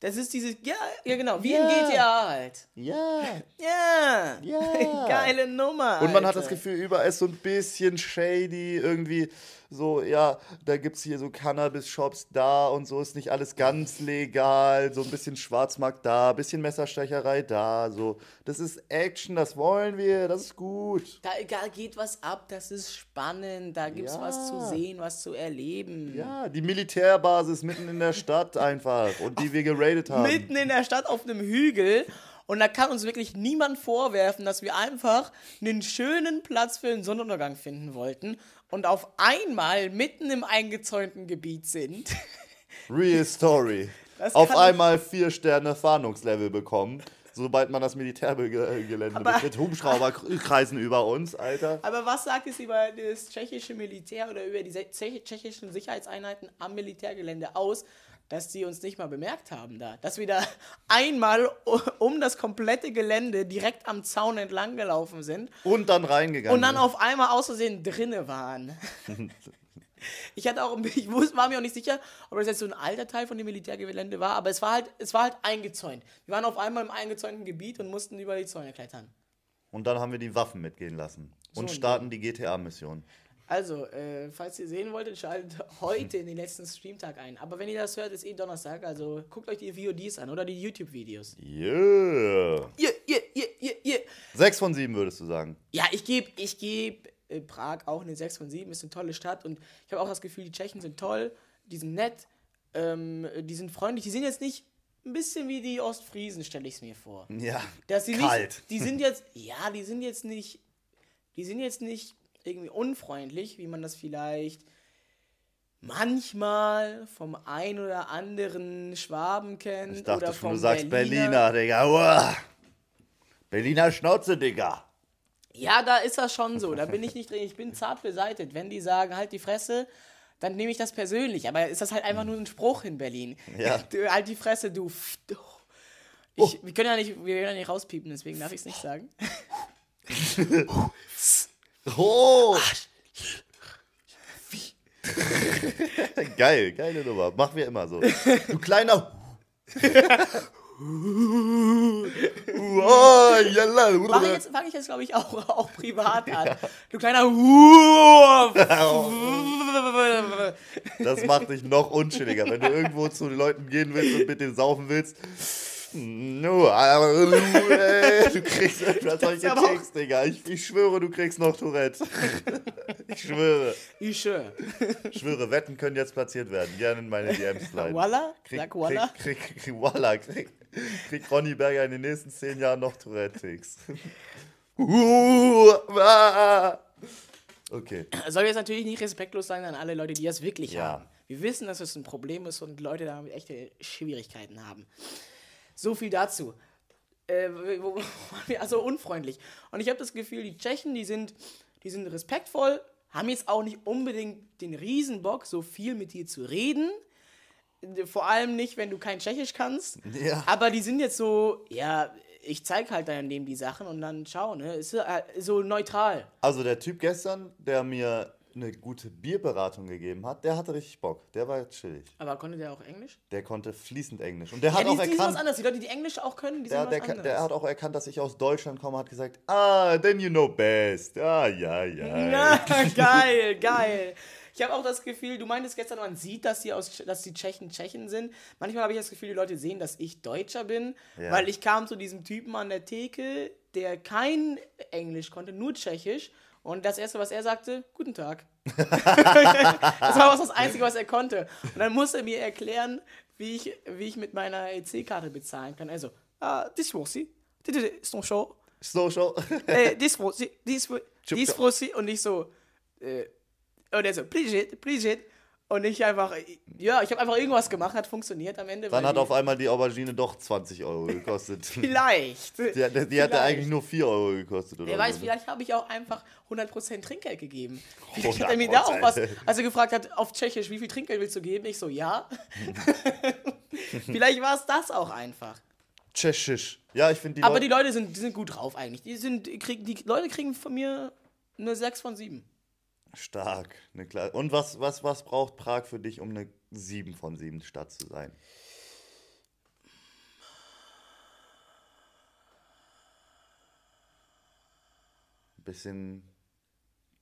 Das ist dieses, ja, ja genau, wie Ja. in GTA halt. ja. Ja. Ja. Geile Nummer. Und man hat Alter. das Gefühl, überall ist so ein bisschen shady, irgendwie so, ja, da gibt es hier so Cannabis-Shops da und so, ist nicht alles ganz legal, so ein bisschen Schwarzmarkt da, bisschen Messerstecherei da, so. Das ist Action, das wollen wir, das ist gut. Da da geht was ab, das ist spannend, da gibt's Ja. was zu sehen, was zu erleben. Ja, die Militärbasis mitten in der Stadt einfach und die wir geradet haben. Mitten in der Stadt auf einem Hügel. Und da kann uns wirklich niemand vorwerfen, dass wir einfach einen schönen Platz für den Sonnenuntergang finden wollten und auf einmal mitten im eingezäunten Gebiet sind. Real Story. Das Auf einmal vier Sterne Fahndungslevel bekommen, sobald man das Militärgelände Aber- betritt. Hubschrauber kreisen über uns, Alter. Aber was sagt es über das tschechische Militär oder über die tschechischen Sicherheitseinheiten am Militärgelände aus, dass die uns nicht mal bemerkt haben da? Dass wir da einmal um das komplette Gelände direkt am Zaun entlang gelaufen sind Und dann reingegangen. und dann auf einmal aus Versehen drinne waren. Ich hatte auch, ich wus- war mir auch nicht sicher, ob das jetzt so ein alter Teil von dem Militärgelände war, aber es war halt, es war halt eingezäunt. Wir waren auf einmal im eingezäunten Gebiet und mussten über die Zäune klettern. Und dann haben wir die Waffen mitgehen lassen. Und So, starten die GTA-Mission. Also, äh, falls ihr sehen wolltet, schaltet heute in den letzten Streamtag ein. Aber wenn ihr das hört, ist eh Donnerstag, also guckt euch die VODs an oder die YouTube-Videos. Yeah. Yeah, yeah, yeah, yeah, yeah. Sechs von sieben würdest du sagen. Ja, ich gebe ich geb, äh, Prag auch eine 6 von 7, ist eine tolle Stadt und ich habe auch das Gefühl, die Tschechen sind toll, die sind nett, ähm, die sind freundlich, die sind jetzt nicht ein bisschen wie die Ostfriesen, stelle ich es mir vor. Ja. Dass sie Kalt. Nicht, die sind jetzt, ja, die sind jetzt nicht, die sind jetzt nicht irgendwie unfreundlich, wie man das vielleicht manchmal vom ein oder anderen Schwaben kennt Ich dachte oder schon, vom du sagst Berliner. Berliner, Digga. Uah. Berliner Schnauze, Digga. Ja, da ist das schon so. Da bin ich nicht drin. Ich bin zart beseitet. Wenn die sagen, halt die Fresse, dann nehme ich das persönlich. Aber ist das halt einfach nur ein Spruch in Berlin. Ja. Halt die Fresse, du. Ich, Wir können ja nicht, wir können ja nicht rauspiepen, deswegen darf ich es nicht sagen. Oh! Geil, geile Nummer. Machen wir immer so. Du kleiner. Mach ich jetzt, fange ich jetzt, glaube ich, auch, auch privat an. Du kleiner. Das macht dich noch unschilliger. Wenn du irgendwo zu den Leuten gehen willst und mit denen saufen willst, No, aber äh, du kriegst etwas solche Ticks, Digga. Ich, ich schwöre, du kriegst noch Tourette. Ich schwöre. Ich schwöre. Ich schwöre, Wetten können jetzt platziert werden. Gerne in meine DMs leiten. Voila? Krieg, Sag. Krieg, krieg, krieg, voila, krieg, krieg Ronny Berger in den nächsten zehn Jahren noch Tourette-Ticks. Okay. Soll jetzt natürlich nicht respektlos sein an alle Leute, die das wirklich Ja. haben. Wir wissen, dass es ein Problem ist und Leute damit echte Schwierigkeiten haben. So viel dazu. Äh, also unfreundlich. Und ich habe das Gefühl, die Tschechen, die sind, die sind respektvoll, haben jetzt auch nicht unbedingt den Riesenbock, so viel mit dir zu reden. Vor allem nicht, wenn du kein Tschechisch kannst. Ja. Aber die sind jetzt so, ja, ich zeig halt dann dem die Sachen und dann schau, ne? Ist äh, so neutral. Also der Typ gestern, der mir eine gute Bierberatung gegeben hat, der hatte richtig Bock. Der war chillig. Aber konnte der auch Englisch? Der konnte fließend Englisch. Und der Ja, hat die, auch die sind was erkannt, anderes. Die Leute, die Englisch auch können, die der, sind der, was der, anderes. hat auch erkannt, dass ich aus Deutschland komme, hat gesagt, ah, then you know best. Ah, ja, ja. Ja, geil, geil. Ich habe auch das Gefühl, du meintest gestern, man sieht, dass die, aus, dass die Tschechen Tschechen sind. Manchmal habe ich das Gefühl, die Leute sehen, dass ich Deutscher bin, Ja. weil ich kam zu diesem Typen an der Theke, der kein Englisch konnte, nur Tschechisch. Und das Erste, was er sagte, guten Tag. das war auch das Einzige, was er konnte. Und dann musste er mir erklären, wie ich, wie ich mit meiner EC-Karte bezahlen kann. Also, ah, this was sie. No show. So, so. Äh, this was sie. This, this was sie. Und ich so, äh, und er so, Brigitte, Brigitte. Und ich einfach, ja, ich habe einfach irgendwas gemacht, hat funktioniert am Ende. Dann hat auf einmal die Aubergine doch 20 Euro gekostet. Vielleicht. die, die hatte Vielleicht. eigentlich nur 4 Euro gekostet. Oder Wer weiß, so. ne? vielleicht habe ich auch einfach 100% Trinkgeld gegeben. Vielleicht hat er mir 100%. da auch was, als er gefragt hat auf Tschechisch, wie viel Trinkgeld willst du geben? Ich so, ja. vielleicht war es das auch einfach. Tschechisch. Ja, ich finde die Aber Leute... die Leute sind, die sind gut drauf eigentlich. Die, sind, kriegen, die Leute kriegen von mir eine 6 von 7. Stark. Eine Kle Und was, was, was braucht Prag für dich, um eine 7 von 7 Stadt zu sein? Bisschen,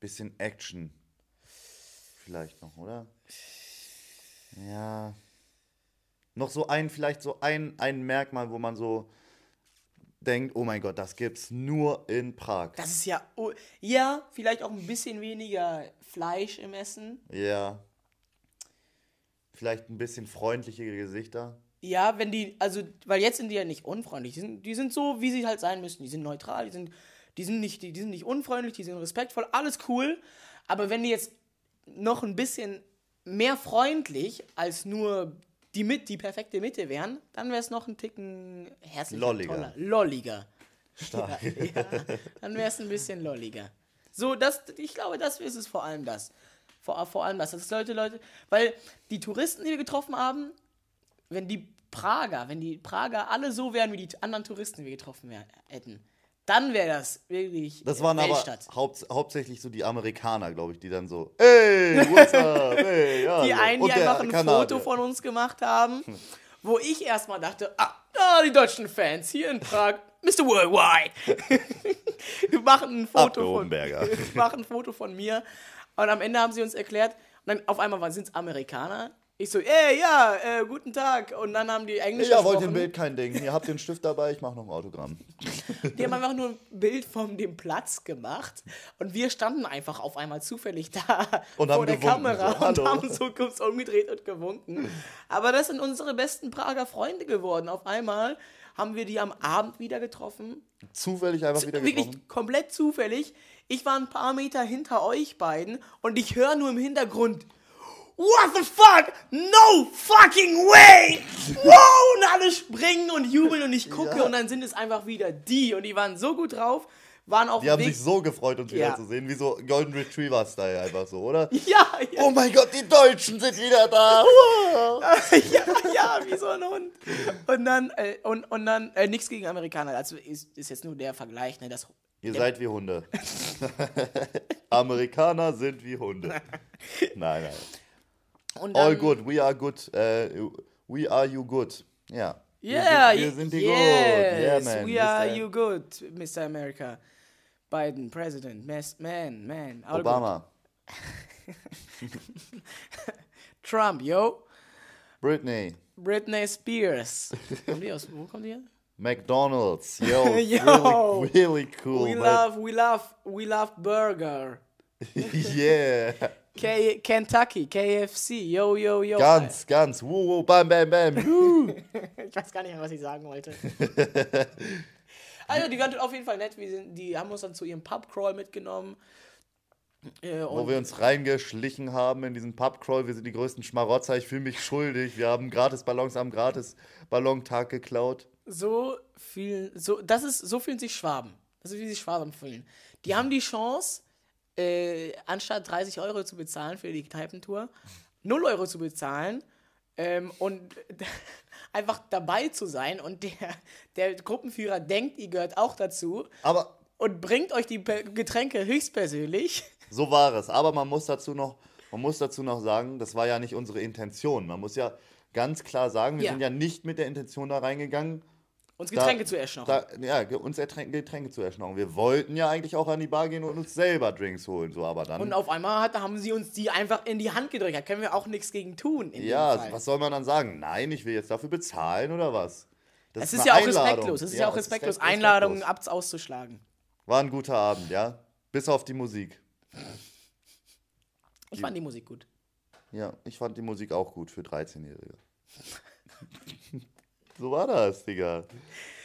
bisschen Action. Vielleicht noch, oder? Ja. Noch so ein, vielleicht so ein, ein Merkmal, wo man so denkt, oh mein Gott, das gibt's nur in Prag. Das ist ja, oh, ja, vielleicht auch ein bisschen weniger Fleisch im Essen. Ja. Vielleicht ein bisschen freundlichere Gesichter. Ja, wenn die, also, weil jetzt sind die ja nicht unfreundlich. Die sind, die sind so, wie sie halt sein müssen. Die sind neutral, die sind, die sind nicht, die, die sind nicht unfreundlich, die sind respektvoll, alles cool. Aber wenn die jetzt noch ein bisschen mehr freundlich als nur die mit, die perfekte Mitte wären, dann wäre es noch ein Ticken herzlicher, Lolliger. toller. Lolliger. Stark. Ja, dann wäre es ein bisschen lolliger. So, das, ich glaube, das ist es vor allem das. Vor, vor allem das. Das ist Leute, Leute, weil die Touristen, die wir getroffen haben, wenn die Prager, wenn die Prager alle so wären wie die anderen Touristen, die wir getroffen hätten, dann wäre das wirklich Das waren aber Weltstadt. haupt, hauptsächlich so die Amerikaner, glaube ich, die dann so, ey, what's up, hey, ja. Die so. einen, die einfach ein Kanadier. Foto von uns gemacht haben, wo ich erstmal dachte, ah, ah, die deutschen Fans hier in Prag, Mr. Worldwide. wir machen ein Foto von wir machen ein Foto von mir und am Ende haben sie uns erklärt und dann auf einmal sind es Amerikaner. Ich so, ey, ja, äh, guten Tag. Und dann haben die Englisch Ja, wollt ihr ein Bild? Kein Ding. Ihr habt den Stift dabei, ich mache noch ein Autogramm. Die haben einfach nur ein Bild von dem Platz gemacht und wir standen einfach auf einmal zufällig da Und vor der Kamera so, und haben so kurz umgedreht und gewunken. Aber das sind unsere besten Prager Freunde geworden. Auf einmal haben wir die am Abend wieder getroffen. Zufällig einfach wieder Wirklich getroffen. komplett zufällig. Ich war ein paar Meter hinter euch beiden und ich höre nur im Hintergrund. What the fuck? No fucking way! Wow! Und alle springen und jubeln und ich gucke Ja. und dann sind es einfach wieder die und die waren so gut drauf, waren auf Die haben Weg. sich so gefreut, uns Ja. wiederzusehen, wie so Golden Retriever-Style einfach so, oder? ja, ja, Oh mein Gott, die Deutschen sind wieder da! Ja, ja, wie so ein Hund. Und dann, äh, und, und dann, äh, nichts gegen Amerikaner, also ist, ist jetzt nur der Vergleich, ne, das Ihr seid wie Hunde. Amerikaner sind wie Hunde. Nein, nein. Und All good, we are good. Äh, we are you good. Ja. Yeah, wir, wir sind die yes, gut. Yeah, man. we are Mr. you good, Mr. America. Biden, President, man, man. all Obama. Trump, yo. Britney. Britney Spears. Kommt die aus, wo kommt die her? McDonald's. Yo, Yo. really, really cool. we man. love, we love, we love Burger. yeah. K Kentucky, KFC, yo, yo, yo. Ganz, ganz. Woo, woo, bam, bam, bam. Ich weiß gar nicht mehr, was ich sagen wollte. also, die waren auf jeden Fall nett. Wir sind, die haben uns dann zu ihrem Pubcrawl mitgenommen. Äh, Wo wir uns reingeschlichen haben in diesen Pubcrawl. Wir sind die größten Schmarotzer. Ich fühle mich schuldig. Wir haben gratis Ballons am gratis Ballontag geklaut. so fühlen, so, das ist, so fühlen sich Schwaben. Das ist, wie sich Schwaben fühlen. Die haben die Chance, äh, anstatt 30 Euro zu bezahlen für die Kneipentour, 0 Euro zu bezahlen ähm, und einfach dabei zu sein. Und der, der Gruppenführer denkt, ihr gehört auch dazu Aber und bringt euch die Getränke höchstpersönlich. So war es. Aber man muss dazu noch, man muss dazu noch sagen, das war ja nicht unsere Intention. Man muss ja ganz klar sagen, wir Ja. sind ja nicht mit der Intention da reingegangen, Uns da- Getränke zu erschnappen. da, ja, uns Getränke zu erschnauen. Wir wollten ja eigentlich auch an die Bar gehen und uns selber Drinks holen, so, aber dann. Und auf einmal hat, haben sie uns die einfach in die Hand gedrückt. Da können wir auch nichts gegen tun. Ja, was soll man dann sagen? Nein, ich will jetzt dafür bezahlen oder was? Das Es ist eine ja auch Einladung. respektlos. Es ist ja, auch es ist respektlos, respektlos. Einladungen abs auszuschlagen. War ein guter Abend, ja. Bis auf die Musik. Ich fand die Musik gut. Ja, ich fand die Musik auch gut für 13-Jährige. so war das, Digga.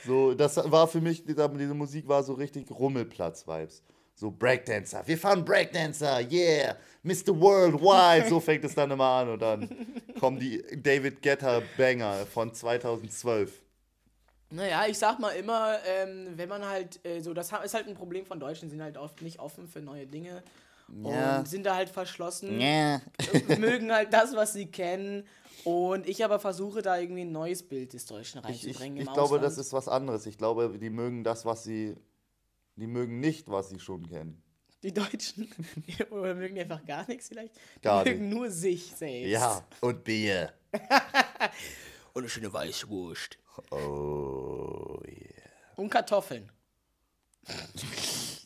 So, das war für mich, diese, Musik war so richtig Rummelplatz-Vibes. So Breakdancer. Wir fahren Breakdancer, yeah. Mr. Worldwide. So fängt es dann immer an. Und dann kommen die David Guetta Banger von 2012. Naja, ich sag mal immer, ähm, wenn man halt, äh, so, das ist halt ein Problem von Deutschen, sind halt oft nicht offen für neue Dinge Ja. und sind da halt verschlossen, Ja. mögen halt das, was sie kennen. Und ich aber versuche da irgendwie ein neues Bild des Deutschen Ich, ich, reinzubringen. ich im glaube, das ist was anderes. Ich glaube, die mögen das, was sie. Die mögen nicht, was sie schon kennen. Die Deutschen oder mögen die einfach gar nichts vielleicht. Die Gar mögen nur sich selbst. Ja, und Bier. Und eine schöne Weißwurst. Oh, yeah. Und Kartoffeln.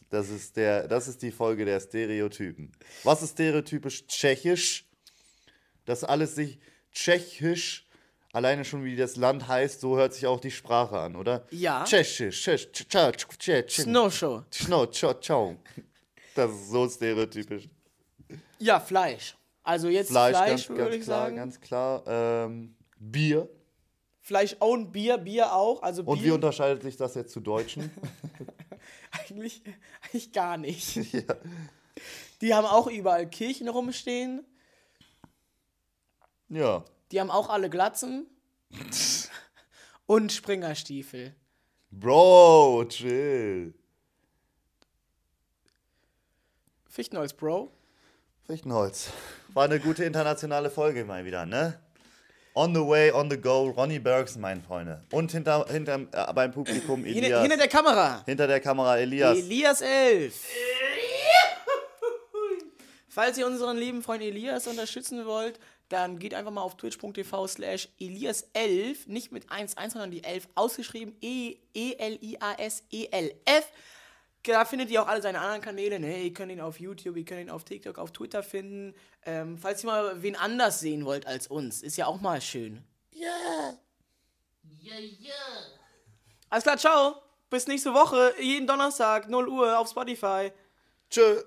Das ist, der, das ist die Folge der Stereotypen. Was ist stereotypisch tschechisch? Dass alles sich tschechisch, alleine schon wie das Land heißt, so hört sich auch die Sprache an, oder? Ja. Tschechisch, tschechisch, tschechisch, tschechisch. Snowshow. Schno, tscho, tscho. Das ist so stereotypisch. Ja, Fleisch. Also jetzt Fleisch, Fleisch, ganz, würde ganz ich klar, sagen. ganz klar. Ähm, Bier. Fleisch und Bier, Bier auch. Also Und wie Bier unterscheidet sich das jetzt zu Deutschen? eigentlich, eigentlich gar nicht. ja. Die haben auch überall Kirchen rumstehen. Ja. Die haben auch alle Glatzen. und Springerstiefel. Bro, chill. Fichtenholz, Bro. Fichtenholz. War eine gute internationale Folge mal wieder, ne? On the way, on the go, Ronny Bergson, meine Freunde. Und hinter, hinter äh, beim Publikum Hinter, Elias. hinter der Kamera. hinter der Kamera Elias. Elias 11. Falls ihr unseren lieben Freund Elias unterstützen wollt, dann geht einfach mal auf twitch.tv slash Elias11, nicht mit 1.1, sondern die 11 ausgeschrieben, E E-E-L-I-A-S-E-L-F. Da findet ihr auch alle seine anderen Kanäle. Ne? Ihr könnt ihn auf YouTube, ihr könnt ihn auf TikTok, auf Twitter finden. Ähm, falls ihr mal wen anders sehen wollt als uns, ist ja auch mal schön. Ja, ja. Alles klar, ciao. Bis nächste Woche, jeden Donnerstag, 0 Uhr auf Spotify. Tschö.